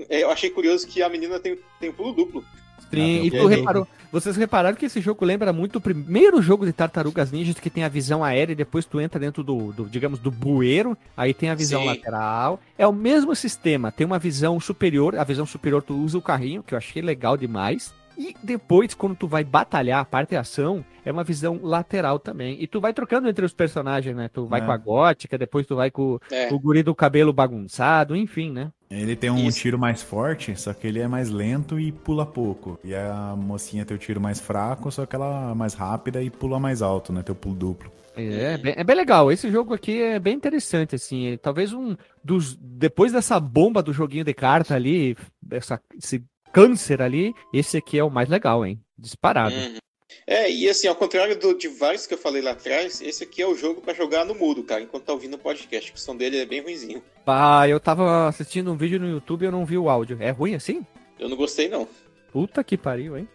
É, é, eu achei curioso que a menina tem, tem um pulo duplo. Sim. Ah, E tu reparou, vocês repararam que esse jogo lembra muito o primeiro jogo de Tartarugas Ninjas que tem a visão aérea e depois tu entra dentro do, do, digamos, do bueiro, aí tem a visão Sim. lateral. É o mesmo sistema, tem uma visão superior, a visão superior tu usa o carrinho, que eu achei legal demais. E depois, quando tu vai batalhar, a parte de ação, é uma visão lateral também. E tu vai trocando entre os personagens, né? Tu vai É. com a gótica, depois tu vai com É. o guri do cabelo bagunçado, enfim, né? Ele tem um Isso. tiro mais forte, só que ele é mais lento e pula pouco. E a mocinha tem o tiro mais fraco, só que ela é mais rápida e pula mais alto, né? Tem o pulo duplo. É bem, é bem legal. Esse jogo aqui é bem interessante, assim. É talvez um dos. Depois dessa bomba do joguinho de carta ali, essa, esse câncer ali, esse aqui é o mais legal, hein? Disparado. Uhum. É, e assim, ao contrário do, de vários que eu falei lá atrás, esse aqui é o jogo pra jogar no mudo, cara, enquanto tá ouvindo o podcast, que o som dele é bem ruinzinho. Ah, eu tava assistindo um vídeo no YouTube e eu não vi o áudio. É ruim assim? Eu não gostei, não. Puta que pariu, hein?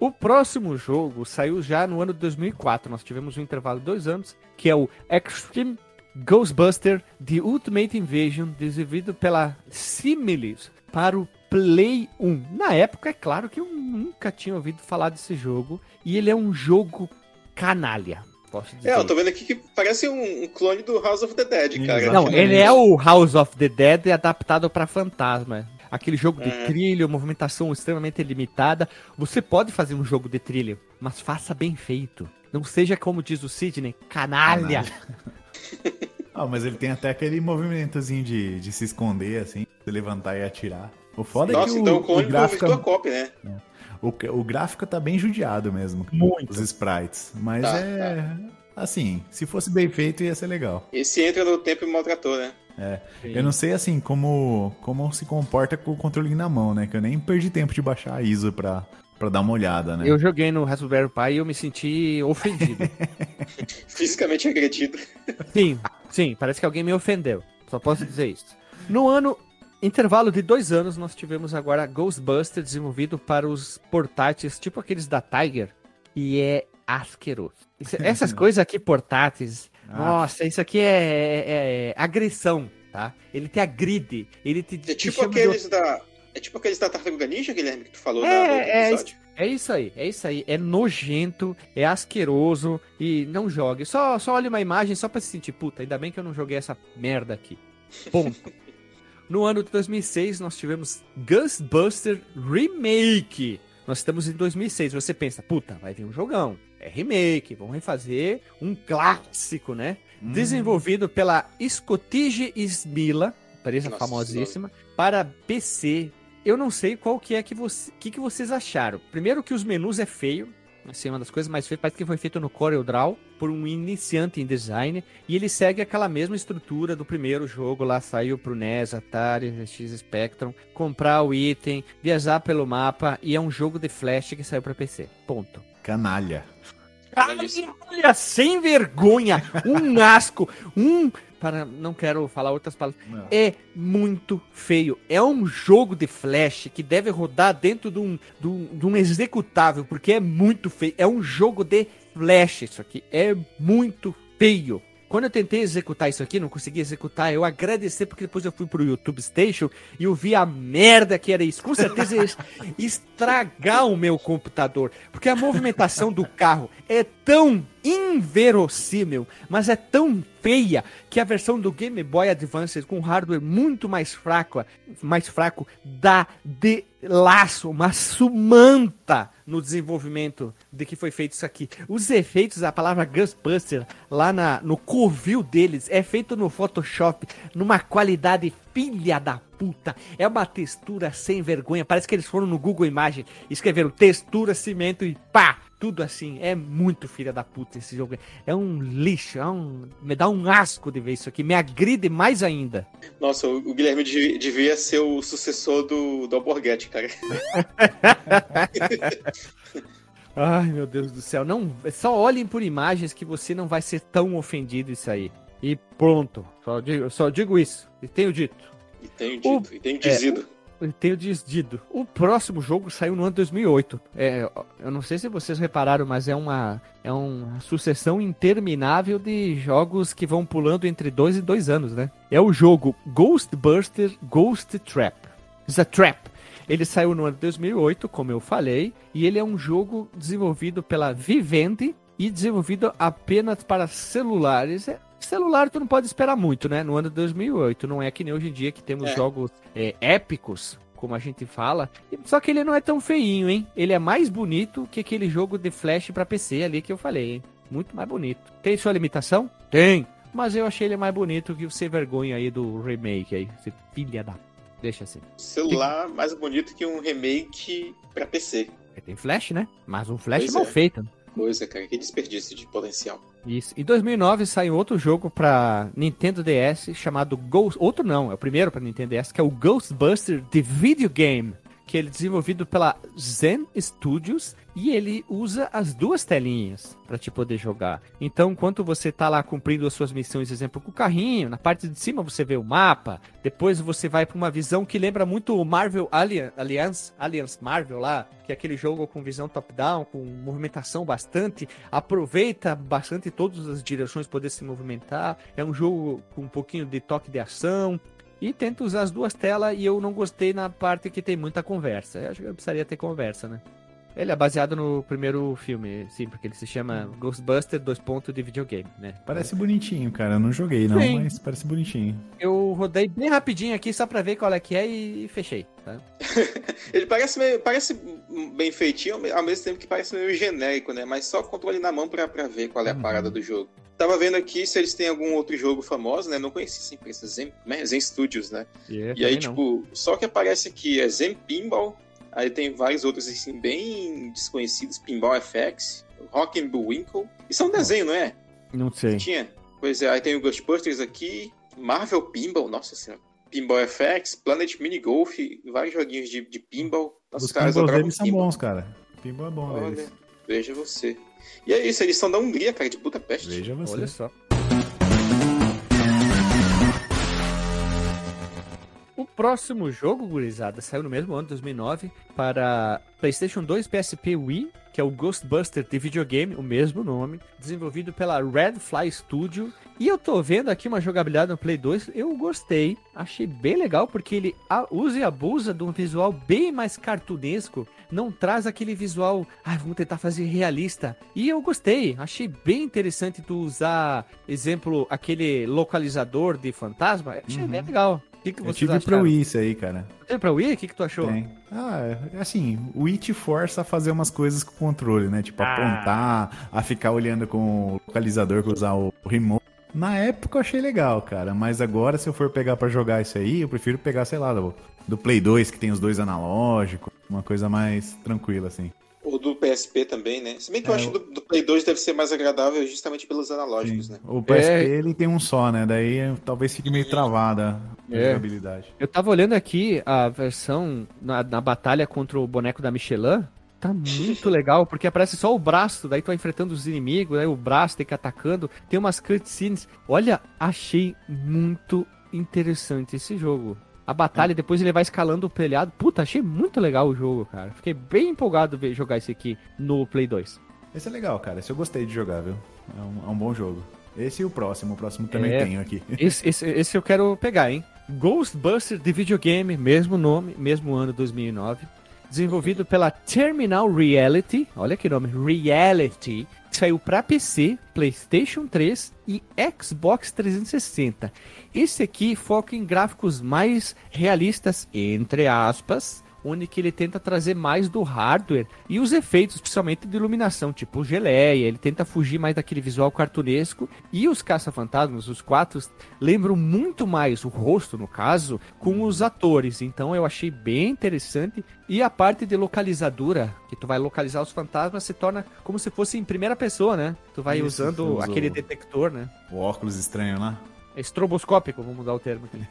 O próximo jogo saiu já no ano de 2004. Nós tivemos um intervalo de dois anos, que é o Extreme Ghostbuster The Ultimate Invasion, desenvolvido pela Similis para o Play 1. Na época, é claro que eu nunca tinha ouvido falar desse jogo, e ele é um jogo canalha. Posso dizer. É, eu tô vendo aqui que parece um, clone do House of the Dead, cara. Não, ele é o House of the Dead adaptado para fantasma. Aquele jogo de É. trilho, movimentação extremamente limitada. Você pode fazer um jogo de trilho, mas faça bem feito. Não seja como diz o Sidney, canalha. Ah, mas ele tem até aquele movimentozinho de, de se esconder, assim, se levantar e atirar. O foda é Nossa, que então o, o gráfico, cópia, né? o, o gráfico tá bem judiado mesmo. Muito. Os sprites. Mas Tá, é. Assim, se fosse bem feito, ia ser legal. Esse entra no tempo e maltratou, né? É. Eu não sei, assim, como, como se comporta com o controle na mão, né? Que eu nem perdi tempo de baixar a ISO pra, pra dar uma olhada, né? Eu joguei no Raspberry Pi e eu me senti ofendido. Fisicamente agredido. sim, sim, parece que alguém me ofendeu. Só posso dizer isso. No ano, intervalo de dois anos, nós tivemos agora Ghostbuster desenvolvido para os portáteis, tipo aqueles da Tiger, e é asqueroso. Isso- essas coisas aqui portáteis, Ah. nossa, isso aqui é, é- é agressão, tá? Ele te agride, ele te, É te tipo de aqueles da. É tipo aqueles da Tartaruga Ninja, Guilherme, que tu falou na- no É, é, episódio. é isso aí, é isso aí. É nojento, é asqueroso e não jogue. Só, só olhe uma imagem só pra se sentir, puta, ainda bem que eu não joguei essa merda aqui. Ponto. no ano de 2006, nós tivemos Ghostbuster Remake. Nós estamos em 2006. Você pensa, puta, vai vir um jogão. É remake, vão refazer um clássico, né? Hum. Desenvolvido pela Scottige Smila, empresa Nossa famosíssima, para PC. Eu não sei qual que é que, você, que, que vocês acharam. Primeiro que os menus é feio, assim, uma das coisas mais feias, parece que foi feito no CorelDRAW por um iniciante em design, e ele segue aquela mesma estrutura do primeiro jogo lá, saiu pro NES, Atari, X Spectrum, comprar o item, viajar pelo mapa, e é um jogo de flash que saiu para PC. Ponto. Canalha. Olha, sem vergonha, um asco, um. Para, não quero falar outras palavras. Não. É muito feio. É um jogo de flash que deve rodar dentro de um, de um, de um executável, porque é muito feio. É um jogo de flash isso aqui. É muito feio. Quando eu tentei executar isso aqui, não consegui executar, eu agradeci porque depois eu fui pro YouTube Station e eu vi a merda que era isso. Com certeza ia es- estragar o meu computador, porque a movimentação do carro é tão inverossímil, mas é tão feia que a versão do Game Boy Advance com hardware muito mais fraco, mais fraco dá de laço, uma sumanta no desenvolvimento de que foi feito isso aqui. Os efeitos, a palavra Ghostbuster lá na, no covil deles é feito no Photoshop numa qualidade filha da puta. É uma textura sem vergonha. Parece que eles foram no Google Imagem, escreveram textura, cimento e pá, tudo assim. É muito filha da puta esse jogo. É um lixo, é um... me dá um asco de ver isso aqui. Me agride mais ainda. Nossa, o Guilherme devia ser o sucessor do, do Alborguete, cara. Ai, meu Deus do céu. Não, só olhem por imagens que você não vai ser tão ofendido isso aí. E pronto. Só digo, só digo isso. E tenho dito. E tenho dito, o, e tenho dizido. É, e tenho dizido. O próximo jogo saiu no ano 2008. É, eu não sei se vocês repararam, mas é uma, é uma sucessão interminável de jogos que vão pulando entre dois e dois anos, né? É o jogo Ghostbuster Ghost Trap. A Trap. Ele saiu no ano de 2008, como eu falei, e ele é um jogo desenvolvido pela Vivendi e desenvolvido apenas para celulares. É, celular tu não pode esperar muito, né? No ano de 2008, não é que nem hoje em dia que temos é. jogos é, épicos, como a gente fala. Só que ele não é tão feinho, hein? Ele é mais bonito que aquele jogo de Flash para PC ali que eu falei, hein? Muito mais bonito. Tem sua limitação? Tem. Mas eu achei ele mais bonito que o Sem Vergonha aí do remake aí. Você filha da Deixa assim. Celular mais bonito que um remake pra PC. É, tem flash, né? Mas um flash pois mal é. feito. Coisa, cara. Que desperdício de potencial. Isso. Em 2009 saiu outro jogo para Nintendo DS chamado Ghost. Outro não, é o primeiro para Nintendo DS, que é o Ghostbuster The Video Game que ele é desenvolvido pela Zen Studios e ele usa as duas telinhas para te poder jogar. Então, enquanto você tá lá cumprindo as suas missões, exemplo, com o carrinho, na parte de cima você vê o mapa, depois você vai para uma visão que lembra muito o Marvel Alliance, Alliance Marvel lá, que é aquele jogo com visão top-down, com movimentação bastante, aproveita bastante todas as direções poder se movimentar. É um jogo com um pouquinho de toque de ação, e tento usar as duas telas e eu não gostei na parte que tem muita conversa. Eu acho que eu precisaria ter conversa, né? Ele é baseado no primeiro filme, sim, porque ele se chama Ghostbuster, dois pontos de videogame, né? Parece bonitinho, cara. Eu não joguei, não, sim. mas parece bonitinho. Eu rodei bem rapidinho aqui só pra ver qual é que é e fechei, tá? ele parece meio, parece bem feitinho, ao mesmo tempo que parece meio genérico, né? Mas só controle na mão pra, pra ver qual é a uhum. parada do jogo. Tava vendo aqui se eles têm algum outro jogo famoso, né? Não conheci essa empresa, Zen, né? Zen Studios, né? Yeah, e aí, tipo, não. só que aparece aqui é Zen Pinball, aí tem vários outros, assim, bem desconhecidos, Pinball FX, Rock and Bullwinkle. Isso é um desenho, não é? Não sei. Tinha? Pois é, aí tem o Ghostbusters aqui, Marvel Pinball, nossa senhora. Pinball FX, Planet Mini Golf, vários joguinhos de, de pinball. Nossa, Os caras deles são bons, cara. Pinball é bom Olha, deles. Veja você. E é isso, eles são da Hungria, cara, de Budapeste. Veja você. Olha só. O próximo jogo, gurizada, saiu no mesmo ano, 2009, para PlayStation 2, PSP Wii, que é o Ghostbuster de videogame, o mesmo nome, desenvolvido pela Red Fly Studio. E eu tô vendo aqui uma jogabilidade no Play 2, eu gostei, achei bem legal, porque ele usa e abusa de um visual bem mais cartunesco não traz aquele visual, ah, vamos tentar fazer realista. E eu gostei, achei bem interessante tu usar, exemplo, aquele localizador de fantasma, achei uhum. bem legal. Que, que Eu tive pra Wii isso aí, cara. Teve pra Wii? O que, que tu achou? Tem. Ah, é, assim, o Wii te força a fazer umas coisas com o controle, né? Tipo, ah. apontar, a ficar olhando com o localizador, com usar o remote. Na época eu achei legal, cara, mas agora se eu for pegar para jogar isso aí, eu prefiro pegar, sei lá, do, do Play 2, que tem os dois analógicos, uma coisa mais tranquila, assim. O do PSP também, né? Se bem que é, eu acho que do, do, Play 2 deve ser mais agradável justamente pelos analógicos, sim. né? O PSP é... ele tem um só, né? Daí talvez fique meio travada a é. jogabilidade. Eu tava olhando aqui a versão na, na batalha contra o boneco da Michelin. Tá muito legal, porque aparece só o braço, daí tu vai enfrentando os inimigos, aí o braço tem que ir atacando. Tem umas cutscenes. Olha, achei muito interessante esse jogo a batalha, depois ele vai escalando o telhado. Puta, achei muito legal o jogo, cara. Fiquei bem empolgado ver jogar esse aqui no Play 2. Esse é legal, cara. Esse eu gostei de jogar, viu? É um, é um bom jogo. Esse e o próximo. O próximo também é, tenho aqui. Esse, esse, esse, eu quero pegar, hein? Ghostbusters de videogame, mesmo nome, mesmo ano 2009. Desenvolvido pela Terminal Reality. Olha que nome, Reality saiu para PC, PlayStation 3 e Xbox 360. Esse aqui foca em gráficos mais realistas, entre aspas, onde que ele tenta trazer mais do hardware e os efeitos, especialmente de iluminação, tipo geleia, ele tenta fugir mais daquele visual cartunesco e os caça-fantasmas, os quatro, lembram muito mais o rosto, no caso, com os atores. Então eu achei bem interessante e a parte de localizadora, que tu vai localizar os fantasmas, se torna como se fosse em primeira pessoa, né? Tu vai Isso, usando usou. aquele detector, né? O óculos estranho lá. É estroboscópico, vamos mudar o termo aqui.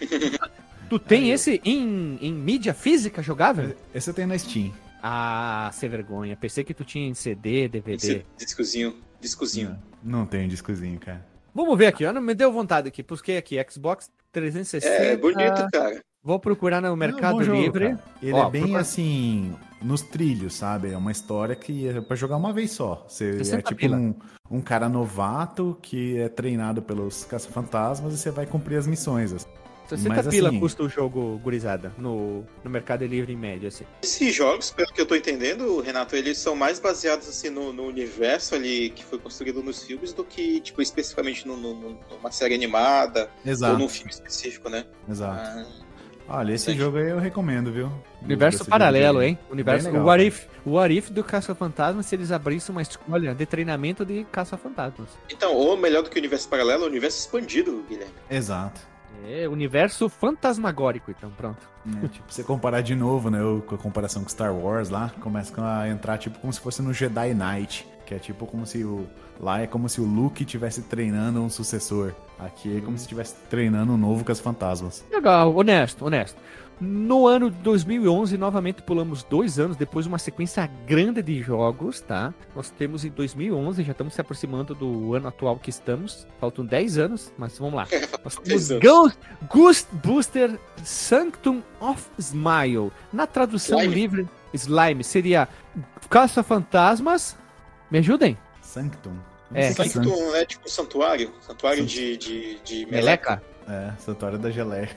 tu tem esse em, em mídia física jogável? Esse eu tenho na Steam. Ah, sem vergonha. Pensei que tu tinha em CD, DVD. Esse discozinho. Discozinho. Não tem discozinho, cara. Vamos ver aqui, ó. Me deu vontade aqui. Busquei aqui, Xbox 360. É, bonito, cara. Vou procurar no Mercado Não, jogo, Livre. cara. Ele Ó, é bem procura- assim, nos trilhos, sabe? É uma história que é pra jogar uma vez só. Você 60 é tipo pila. um, um cara novato que é treinado pelos caça-fantasmas e você vai cumprir as missões. assim. 60 Mas, pila assim- custa o jogo gurizada no, no Mercado Livre em média, assim. Esses jogos, pelo que eu tô entendendo, Renato, eles são mais baseados assim no, no universo ali que foi construído nos filmes do que, tipo, especificamente no, no- numa série animada ou Exato, num filme específico, né? exato. Ah, Olha, esse jogo aí eu recomendo, viu? Universo paralelo, hein? Universo, legal, o, what if, o What If do Caça-Fantasma se eles abrissem uma escolha de treinamento de Caça-Fantasmas. Então, ou melhor do que o universo paralelo, o universo expandido, Guilherme. Exato. É, universo fantasmagórico, então, pronto. É, tipo, você comparar de novo, né? Com a comparação com Star Wars lá, começa a entrar tipo como se fosse no Jedi Knight. Que é tipo como se o. Lá é como se o Luke estivesse treinando um sucessor. Aqui é como se estivesse treinando um novo com as fantasmas. Legal, honesto, honesto. No ano de 2011, novamente pulamos dois anos depois de uma sequência grande de jogos, tá? Nós temos em 2011, já estamos se aproximando do ano atual que estamos. Faltam 10 anos, mas vamos lá. Nós temos 10 anos. Ghost, Ghost Booster Sanctum of Smile. Na tradução Slime. livre, Slime seria Caça-Fantasmas. Me ajudem? Sanctum. É. que Sanctum. É tipo santuário, santuário de, de, de Meleca? É, Santuário da Geleia.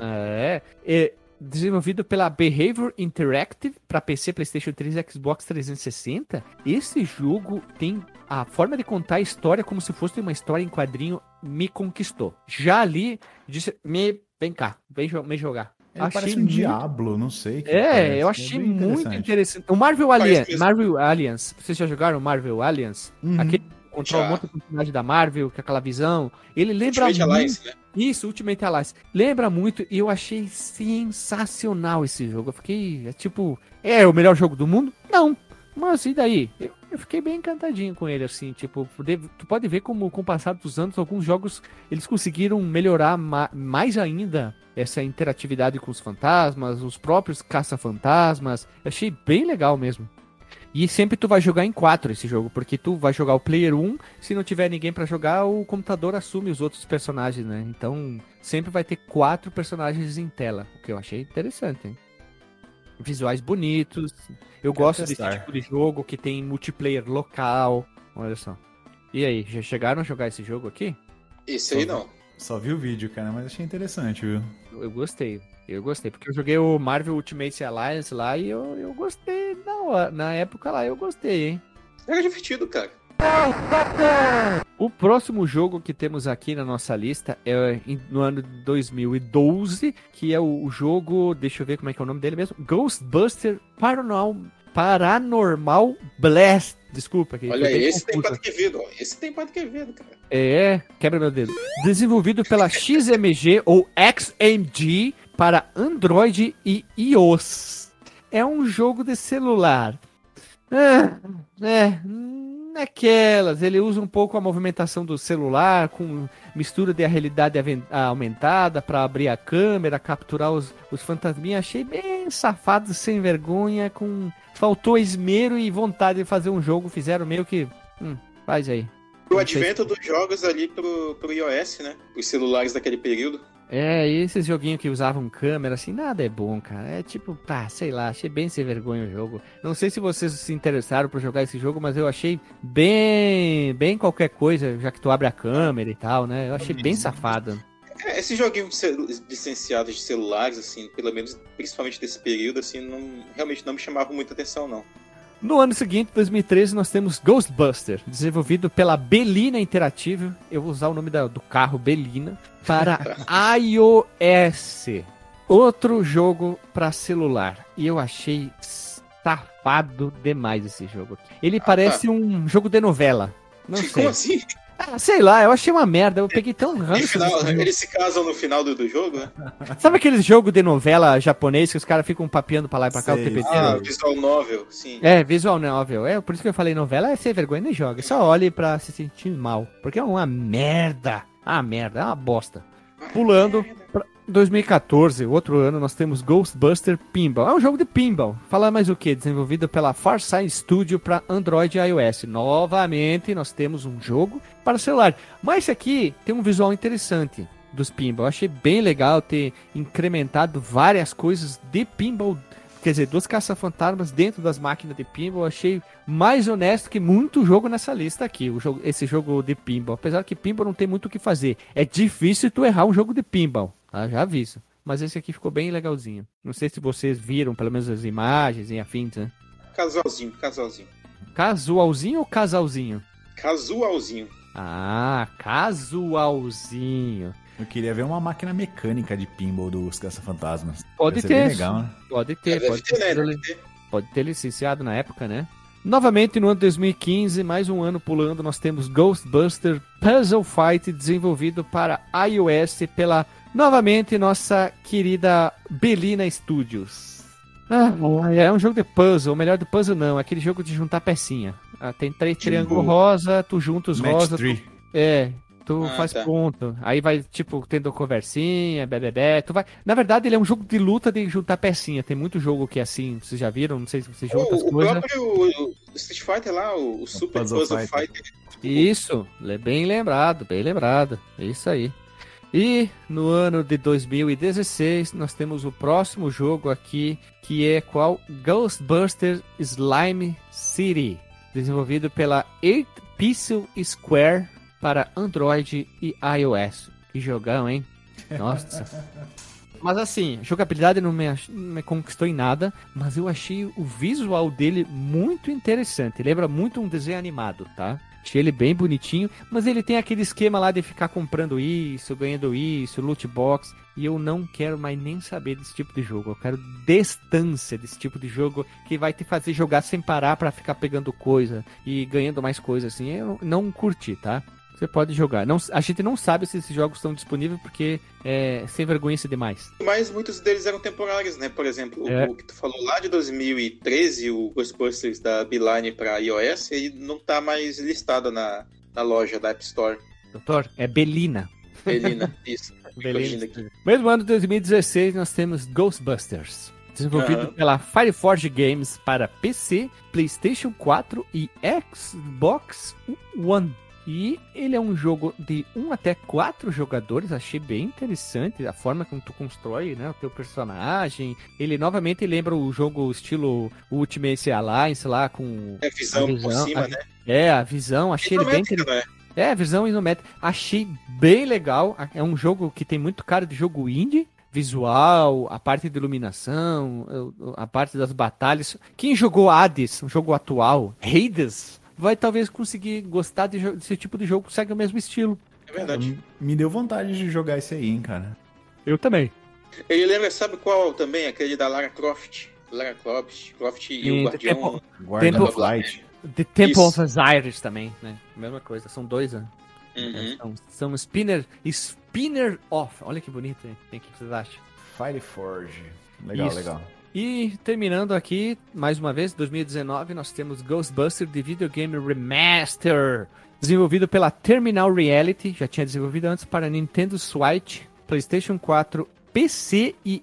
É. é desenvolvido pela Behavior Interactive para PC, PlayStation 3 e Xbox 360. Esse jogo tem a forma de contar a história como se fosse uma história em quadrinho. Me conquistou. Já ali, disse: me vem cá, vem me jogar. Ele parece um muito- Diablo, não sei. que É, parece. eu achei bem muito interessante. O Marvel Alliance. Marvel Alliance. Vocês já jogaram Marvel Alliance? Uhum. Aquele que controla um monte de personagem da Marvel, com aquela visão. Ele lembra Ultimate muito Alliance, né? isso, Ultimate Alliance. Lembra muito e eu achei sensacional esse jogo. Eu fiquei, é tipo, é o melhor jogo do mundo? Não. Mas e daí? Eu, eu fiquei bem encantadinho com ele, assim, tipo, tu pode ver como com o passar dos anos, alguns jogos, eles conseguiram melhorar ma- mais ainda essa interatividade com os fantasmas, os próprios caça-fantasmas. Eu achei bem legal mesmo. E sempre tu vai jogar em quatro esse jogo, porque tu vai jogar o player 1, se não tiver ninguém pra jogar, o computador assume os outros personagens, né? Então, sempre vai ter quatro personagens em tela, o que eu achei interessante, hein? Visuais bonitos. Eu gosto desse testar. tipo de jogo que tem multiplayer local. Olha só. E aí, já chegaram a jogar esse jogo aqui? Esse aí não. Só vi o vídeo, cara, mas achei interessante, viu? Eu gostei. Eu gostei, porque eu joguei o Marvel Ultimate Alliance lá e eu, eu gostei na, hora- na época lá, eu gostei, hein? Era divertido, cara. O próximo jogo que temos aqui na nossa lista é no ano de 2012, que é o, jogo, deixa eu ver como é que é o nome dele mesmo, Ghostbuster Paranormal, Paranormal Blast. Desculpa, que Olha aí, esse tem confuso. Pato Quevedo, ó. Esse tem Pato Quevedo, cara. É, quebra meu dedo. Desenvolvido pela XMG ou XMG para Android e iOS. É um jogo de celular. Ah, é, hum, naquelas. Ele usa um pouco a movimentação do celular com mistura de realidade aumentada para abrir a câmera, capturar os, os fantasminhas. Achei bem safado, sem vergonha, com faltou esmero e vontade de fazer um jogo. Fizeram meio que, hum, faz aí. O advento dos jogos ali pro, pro iOS, né? Os celulares daquele período. É, e esses joguinhos que usavam câmera, assim, nada é bom, cara. É tipo, pá, sei lá, achei bem sem vergonha o jogo. Não sei se vocês se interessaram por jogar esse jogo, mas eu achei bem, bem qualquer coisa, já que tu abre a câmera e tal, né? Eu achei bem safado. É, esses joguinhos licenciados de celulares, assim, pelo menos, principalmente desse período, assim, não, realmente não me chamavam muita atenção, não. No ano seguinte, 2013, nós temos Ghostbuster, desenvolvido pela Belina Interactive. Eu vou usar o nome da- do carro Belina para iOS. outro jogo pra celular. E eu achei safado demais esse jogo. Ele parece um jogo de novela. Não sei. Como assim? Ah, sei lá, eu achei uma merda. Eu peguei tão No ranço. final, eles se casam no final do, do jogo, né? Sabe aquele jogo de novela japonês que os caras ficam papeando pra lá e pra cá o Sei, sei. Ah, visual novel, sim. É, visual novel. É, por isso que eu falei novela é ser vergonha nem joga. Só olhe pra se sentir mal. Porque é uma merda. Ah, merda, é uma bosta. Pulando pra 2014, outro ano, nós temos Ghostbuster Pinball. É um jogo de pinball. Fala mais o que? Desenvolvido pela Farside Studio para Android e iOS. Novamente, nós temos um jogo para celular. Mas esse aqui tem um visual interessante dos pinball. Eu achei bem legal ter incrementado várias coisas de pinball. Quer dizer, duas caça-fantasmas dentro das máquinas de pinball. Eu achei mais honesto que muito jogo nessa lista aqui. O jogo, esse jogo de pinball. Apesar que pinball não tem muito o que fazer. É difícil tu errar um jogo de pinball. Tá? Já aviso. Mas esse aqui ficou bem legalzinho. Não sei se vocês viram, pelo menos as imagens e afins, né? Casualzinho, casualzinho. Casualzinho ou casalzinho? Casualzinho. Ah, casualzinho. Eu queria ver uma máquina mecânica de pinball dos Caça-Fantasmas. Pode Deve ter. legal, né? Pode ter, É, deve pode ter, né? ter. Pode ter licenciado na época, né? Novamente, no ano 2015, mais um ano pulando, nós temos Ghostbuster Puzzle Fight, desenvolvido para iOS pela, novamente, nossa querida Belina Studios. Ah, é um jogo de puzzle, ou melhor, de puzzle não, é aquele jogo de juntar pecinha. Ah, tem três Tipo, triângulos rosa, tu junta os rosa, tu- 3. é, tu Ah, faz tá. ponto. Aí vai, tipo, tendo conversinha, bebê, tu vai... Na verdade, ele é um jogo de luta de juntar pecinha. Tem muito jogo que é assim, vocês já viram? Não sei se você junta as O, o coisas. próprio o Street Fighter lá, o, o Super Puzzle Puzzle, Fighter. Fighter. Isso, le- bem lembrado, bem lembrado. É Isso aí. E no ano de 2016, nós temos o próximo jogo aqui, que é qual? Ghostbusters Slime City, desenvolvido pela 8 Pixel Square para Android e iOS. Que jogão, hein? Nossa. Mas assim, jogabilidade não me, me conquistou em nada, mas eu achei o visual dele muito interessante. Lembra muito um desenho animado, tá? Achei ele bem bonitinho, mas ele tem aquele esquema lá de ficar comprando isso, ganhando isso, loot box, e eu não quero mais nem saber desse tipo de jogo. Eu quero distância desse tipo de jogo que vai te fazer jogar sem parar pra ficar pegando coisa e ganhando mais coisa assim. Eu não curti, tá? Você pode jogar. Não, a gente não sabe se esses jogos estão disponíveis porque é sem vergonha demais. Mas muitos deles eram temporários, né? Por exemplo, o- É. o que tu falou lá de 2013, o Ghostbusters da Beeline para iOS, ele não tá mais listado na, na loja da App Store. Doutor, é Belina. Belina, isso. Belina. aqui. Mesmo ano de 2016, nós temos Ghostbusters. Desenvolvido Aham. pela Fireforge Games para PC, PlayStation 4 e Xbox One. E ele é um jogo de 1 até 4 jogadores, achei bem interessante a forma como tu constrói né, o teu personagem. Ele novamente lembra o jogo estilo Ultimate Alliance lá com... É visão, A visão, por cima, a- né? É, a visão, achei ele bem interessante. não é? Visão isométrica. Achei bem legal. É um jogo que tem muito cara de jogo indie. Visual, a parte de iluminação, a parte das batalhas. Quem jogou Hades, um jogo atual, Hades, vai talvez conseguir gostar de desse tipo de jogo que segue o mesmo estilo. É verdade. M- Me deu vontade de jogar esse aí, hein, cara. Eu também. Ele lembra, sabe qual também? Aquele da Lara Croft. Lara Croft, Croft e Sim, o Guardião. Temple- Guarda Tempo- of Light. The Temple Isso. of Osiris também, né? Mesma coisa, são dois, né? Uhum. São, são Spinner, Spinner Off. Olha que bonito, hein? O que vocês acham? Fireforge. Legal, Isso. legal. E terminando aqui, mais uma vez, 2019, nós temos Ghostbuster The Video Game Remaster, desenvolvido pela Terminal Reality, já tinha desenvolvido antes para Nintendo Switch, PlayStation 4, PC e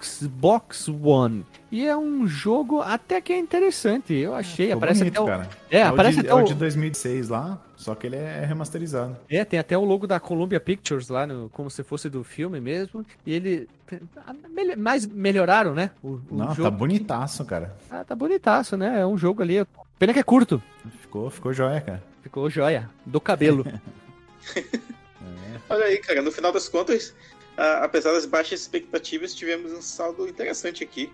Xbox One. E é um jogo até que é interessante, eu achei. Ficou aparece bonito, até o... cara. É, o aparece de, até é o o- de 2006 lá, só que ele é remasterizado. É, tem até o logo da Columbia Pictures lá, no, como se fosse do filme mesmo. E ele. Mais melhoraram, né? O, o Não, jogo. tá bonitaço, cara. Ah, tá bonitaço, né? É um jogo ali. Pena que é curto. Ficou, ficou joia, cara. Ficou joia. Do cabelo. Olha aí, cara, no final das contas, a- apesar das baixas expectativas, tivemos um saldo interessante aqui.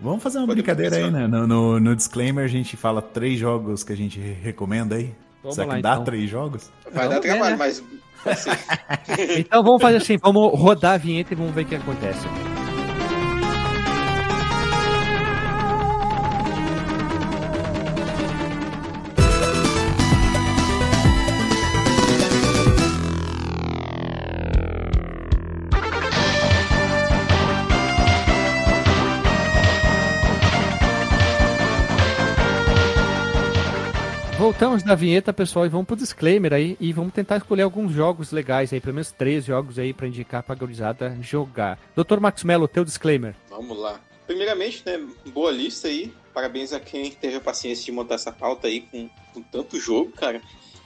Vamos fazer uma Pode brincadeira aí, né? No, no, no disclaimer a gente fala três jogos que a gente recomenda aí. Vamos Será lá, que dá então. três jogos? Vai Vamos dar ver, trabalho, né? mas. assim, então vamos fazer assim: vamos rodar a vinheta e vamos ver o que acontece. Voltamos da vinheta, pessoal, e vamos pro disclaimer aí e vamos tentar escolher alguns jogos legais aí, pelo menos três jogos aí para indicar pra gurizada jogar. Dr. Max Mello, teu disclaimer. Vamos lá. Primeiramente, né, boa lista aí. Parabéns a quem teve a paciência de montar essa pauta aí com, com tanto jogo, cara.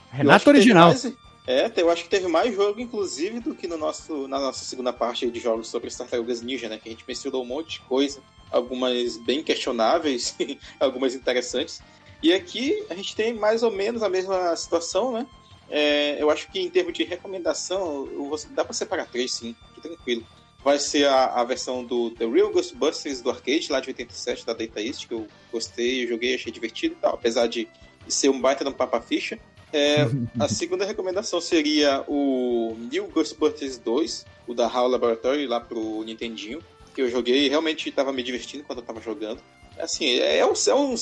Renato Original. Mais, é, eu acho que teve mais jogo, inclusive, do que no nosso, na nossa segunda parte de jogos sobre as Tartarugas Ninja, né? Que a gente misturou um monte de coisa, algumas bem questionáveis, algumas interessantes. E aqui a gente tem mais ou menos a mesma situação, né? É, eu acho que em termos de recomendação, dá para separar três, sim, tranquilo. Vai ser a, a, versão do The Real Ghostbusters do arcade, lá de 87, da Data East, que eu gostei, joguei, achei divertido e tal, apesar de ser um baita de um papa ficha. É, a segunda recomendação seria o New Ghostbusters 2, o da HAL Laboratory, lá pro Nintendinho, que eu joguei e realmente estava me divertindo quando eu tava jogando. Assim, é, é um, é um,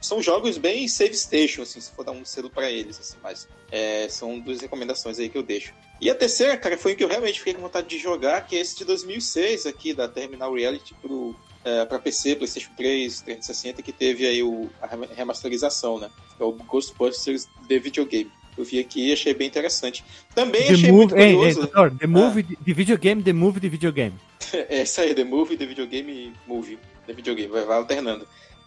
são jogos bem save station, assim, se for dar um selo para eles, assim, mas é, são duas recomendações aí que eu deixo. E a terceira, cara, foi o que eu realmente fiquei com vontade de jogar, que é esse de 2006 aqui, da Terminal Reality pro, é, para PC, PlayStation 3, 360, que teve aí o, a remasterização, né? É o Ghostbusters The Videogame. Eu vi aqui e achei bem interessante. Também the achei move, muito curioso. Ei, ei, the Movie, ah. The Videogame, The Movie, The Videogame. é isso aí, The Movie, The Videogame, Movie de videogame, vai, vai alternando.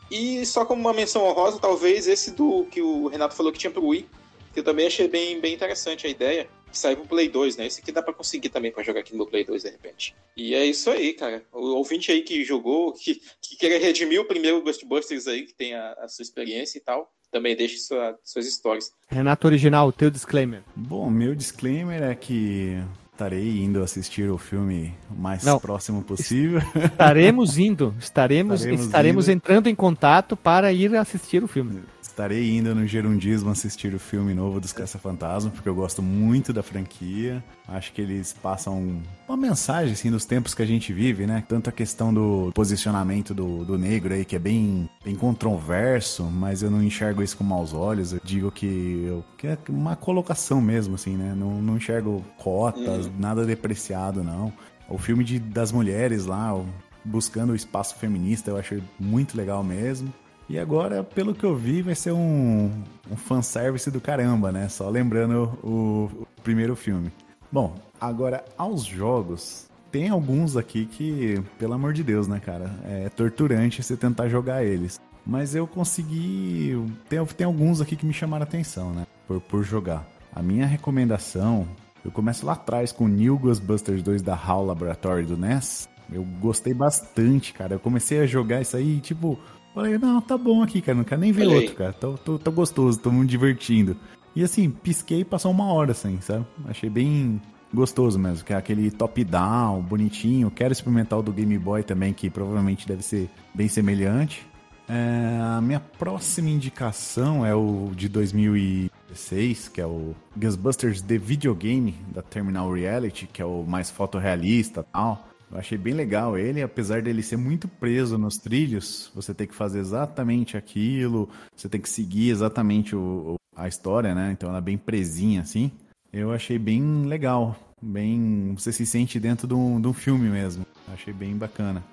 E só como uma menção honrosa, talvez esse do que o Renato falou que tinha pro Wii, que eu também achei bem, bem interessante a ideia, que saiu pro Play 2, né? Esse aqui dá pra conseguir também pra jogar aqui no Play 2 de repente. E é isso aí, cara. O ouvinte aí que jogou, que, que quer redimir o primeiro Ghostbusters aí, que tem a, a sua experiência e tal, também deixe sua, suas histórias. Renato Original, teu disclaimer. Bom, meu disclaimer é que Estarei indo assistir o filme o mais Não, próximo possível. Estaremos indo, estaremos, estaremos, estaremos entrando em contato para ir assistir o filme. Estarei indo no Gerundismo assistir o filme novo dos Caça-Fantasma, porque eu gosto muito da franquia. Acho que eles passam uma mensagem, assim, dos tempos que a gente vive, né? Tanto a questão do posicionamento do, do negro aí, que é bem, bem controverso, mas eu não enxergo isso com maus olhos. Eu digo que, eu, que é uma colocação mesmo, assim, né? Não, não enxergo cotas, uhum. nada depreciado, não. O filme de, das mulheres lá, buscando o espaço feminista, eu achei muito legal mesmo. E agora, pelo que eu vi, vai ser um, um fanservice do caramba, né? Só lembrando o, o primeiro filme. Bom, agora aos jogos. Tem alguns aqui que, pelo amor de Deus, né, cara? É torturante você tentar jogar eles. Mas eu consegui. Tem, tem alguns aqui que me chamaram atenção, né? Por, por jogar. A minha recomendação. Eu começo lá atrás com New Ghostbusters 2 da HAL Laboratory do NES. Eu gostei bastante, cara. Eu comecei a jogar isso aí, tipo, Falei, não, tá bom aqui, cara, não quero nem ver Olhei. outro, cara. Tô, tô, tô gostoso, tô me divertindo. E assim, pisquei e passou uma hora, assim, sabe? Achei bem gostoso mesmo, que é aquele top-down, bonitinho. Quero experimentar o do Game Boy também, que provavelmente deve ser bem semelhante. É, a minha próxima indicação é o de 2016, que é o Ghostbusters The Videogame, da Terminal Reality, que é o mais fotorrealista e tal. Eu achei bem legal ele, apesar dele ser muito preso nos trilhos, você tem que fazer exatamente aquilo, você tem que seguir exatamente o, a história, né? Então ela é bem presinha assim. Eu achei bem legal, bem. Você se sente dentro de um, de um filme mesmo. Achei bem bacana.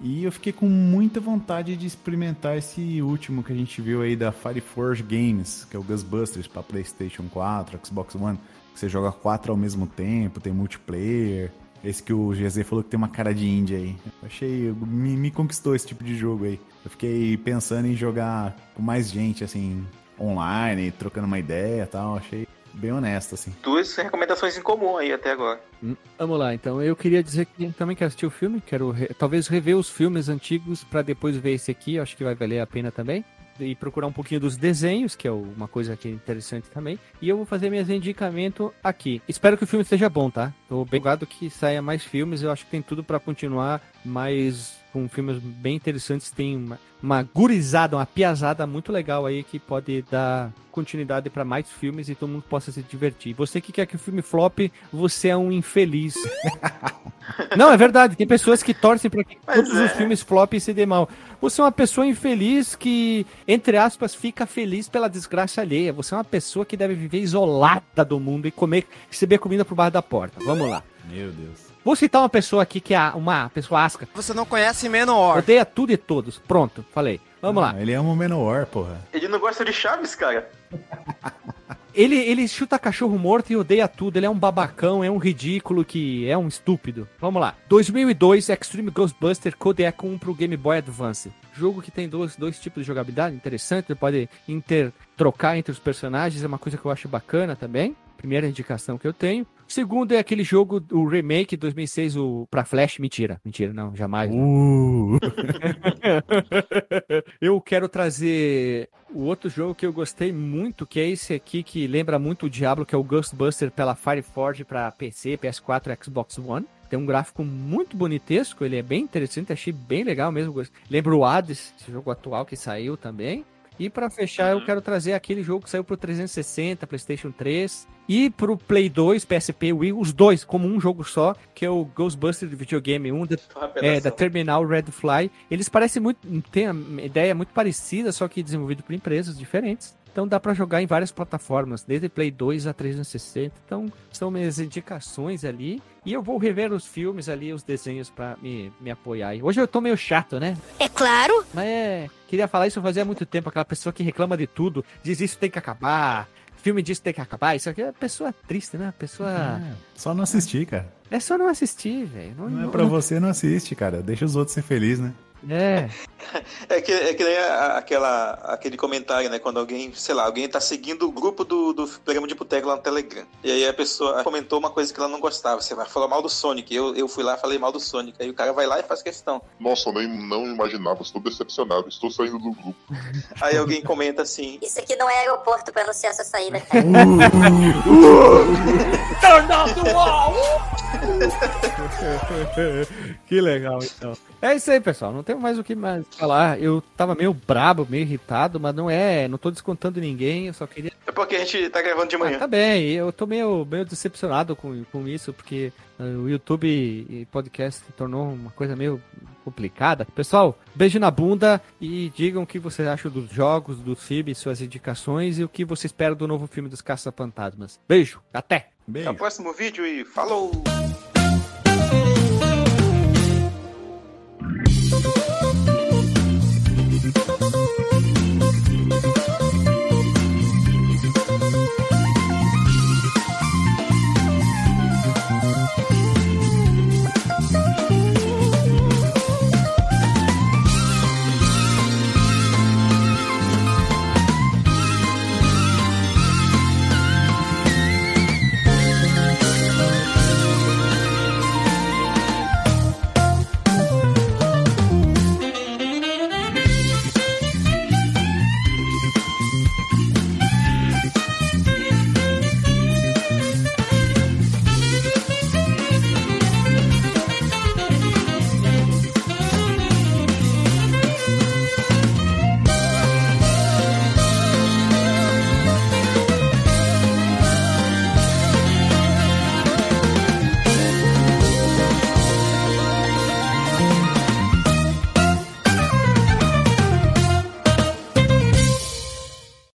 E eu fiquei com muita vontade de experimentar esse último que a gente viu aí da Fireforge Games, que é o Ghostbusters para PlayStation 4, Xbox One, que você joga quatro ao mesmo tempo, tem multiplayer. Esse que o GZ falou que tem uma cara de índia aí. Eu achei. Me, me conquistou esse tipo de jogo aí. Eu fiquei pensando em jogar com mais gente, assim, online, trocando uma ideia e tal. Achei bem honesto, assim. Duas recomendações em comum aí até agora. Hum, vamos lá, então. Eu queria dizer que também quero assistir o filme, quero re... talvez rever os filmes antigos para depois ver esse aqui. Acho que vai valer a pena também e procurar um pouquinho dos desenhos, que é uma coisa que é interessante também. E eu vou fazer minhas indicamento aqui. Espero que o filme esteja bom, tá? Tô bem que saia mais filmes, eu acho que tem tudo para continuar mais com filmes bem interessantes. Tem uma, uma gurizada, uma piazada muito legal aí que pode dar continuidade para mais filmes e todo mundo possa se divertir. Você que quer que o filme flop, você é um infeliz. Não, é verdade. Tem pessoas que torcem para que Mas todos é. os filmes flopem e se dê mal. Você é uma pessoa infeliz que, entre aspas, fica feliz pela desgraça alheia. Você é uma pessoa que deve viver isolada do mundo e comer, receber comida por baixo da porta. Vamos lá. Meu Deus. Vou citar uma pessoa aqui que é uma pessoa asca. Você não conhece Menor. Odeia tudo e todos. Pronto, falei. Vamos lá. Ele ama o Menor, porra. Ele não gosta de Chaves, cara. Ele, ele chuta cachorro morto e odeia tudo. Ele é um babacão, é um ridículo que é um estúpido. Vamos lá. 2002 Extreme Ghostbuster Kodiak 1 pro Game Boy Advance. Jogo que tem dois, dois tipos de jogabilidade interessante. Você pode inter, trocar entre os personagens. É uma coisa que eu acho bacana também. Primeira indicação que eu tenho. Segundo é aquele jogo, o remake 2006, o pra Flash. Mentira, mentira, não, jamais. Uh. eu quero trazer o outro jogo que eu gostei muito, que é esse aqui que lembra muito o Diablo, que é o Ghostbuster pela Fireforge para PC, PS4 e Xbox One. Tem um gráfico muito bonitesco, ele é bem interessante, achei bem legal mesmo. Lembra o Hades, esse jogo atual que saiu também. E para fechar, eu quero trazer aquele jogo que saiu pro 360, PlayStation 3 e pro Play 2, PSP, Wii, os dois como um jogo só, que é o Ghostbusters de videogame 1 da, é, da Terminal Red Fly. Eles parecem muito, tem uma ideia muito parecida, só que desenvolvido por empresas diferentes. Então dá para jogar em várias plataformas, desde Play 2 a 360. Então são minhas indicações ali. E eu vou rever os filmes ali, os desenhos para me, me apoiar. Hoje eu tô meio chato, né? É claro. Mas é. Queria falar isso fazia muito tempo. Aquela pessoa que reclama de tudo, diz isso tem que acabar. Filme disso tem que acabar. Isso aqui é pessoa triste, né? Pessoa. É, só não assistir, cara. É só não assistir, velho. Não, não, é pra não... você, não assiste, cara. Deixa os outros ser felizes, né? É. É que, é que nem aquela, aquele comentário, né? Quando alguém, sei lá, alguém tá seguindo o grupo do, do programa de boteco lá no Telegram. E aí a pessoa comentou uma coisa que ela não gostava. Você vai falar mal do Sonic. Eu, eu fui lá e falei mal do Sonic. Aí o cara vai lá e faz questão. Nossa, eu nem não imaginava, estou decepcionado, estou saindo do grupo. Aí alguém comenta assim. Isso aqui não é aeroporto pra anunciar essa saída, cara. Turn off the wall! que legal, então. É isso aí, pessoal. Não tem mais o que mais falar. Eu tava meio brabo, meio irritado, mas não é. Não tô descontando ninguém. Eu só queria. É porque a gente tá gravando de manhã. Ah, tá bem. Eu tô meio, meio decepcionado com, com isso, porque uh, o YouTube e podcast se tornou uma coisa meio complicada. Pessoal, beijo na bunda e digam o que vocês acham dos jogos, dos filmes, suas indicações e o que você espera do novo filme dos Caça-Fantasmas. Beijo, até! Beijo. Até o próximo vídeo e falou!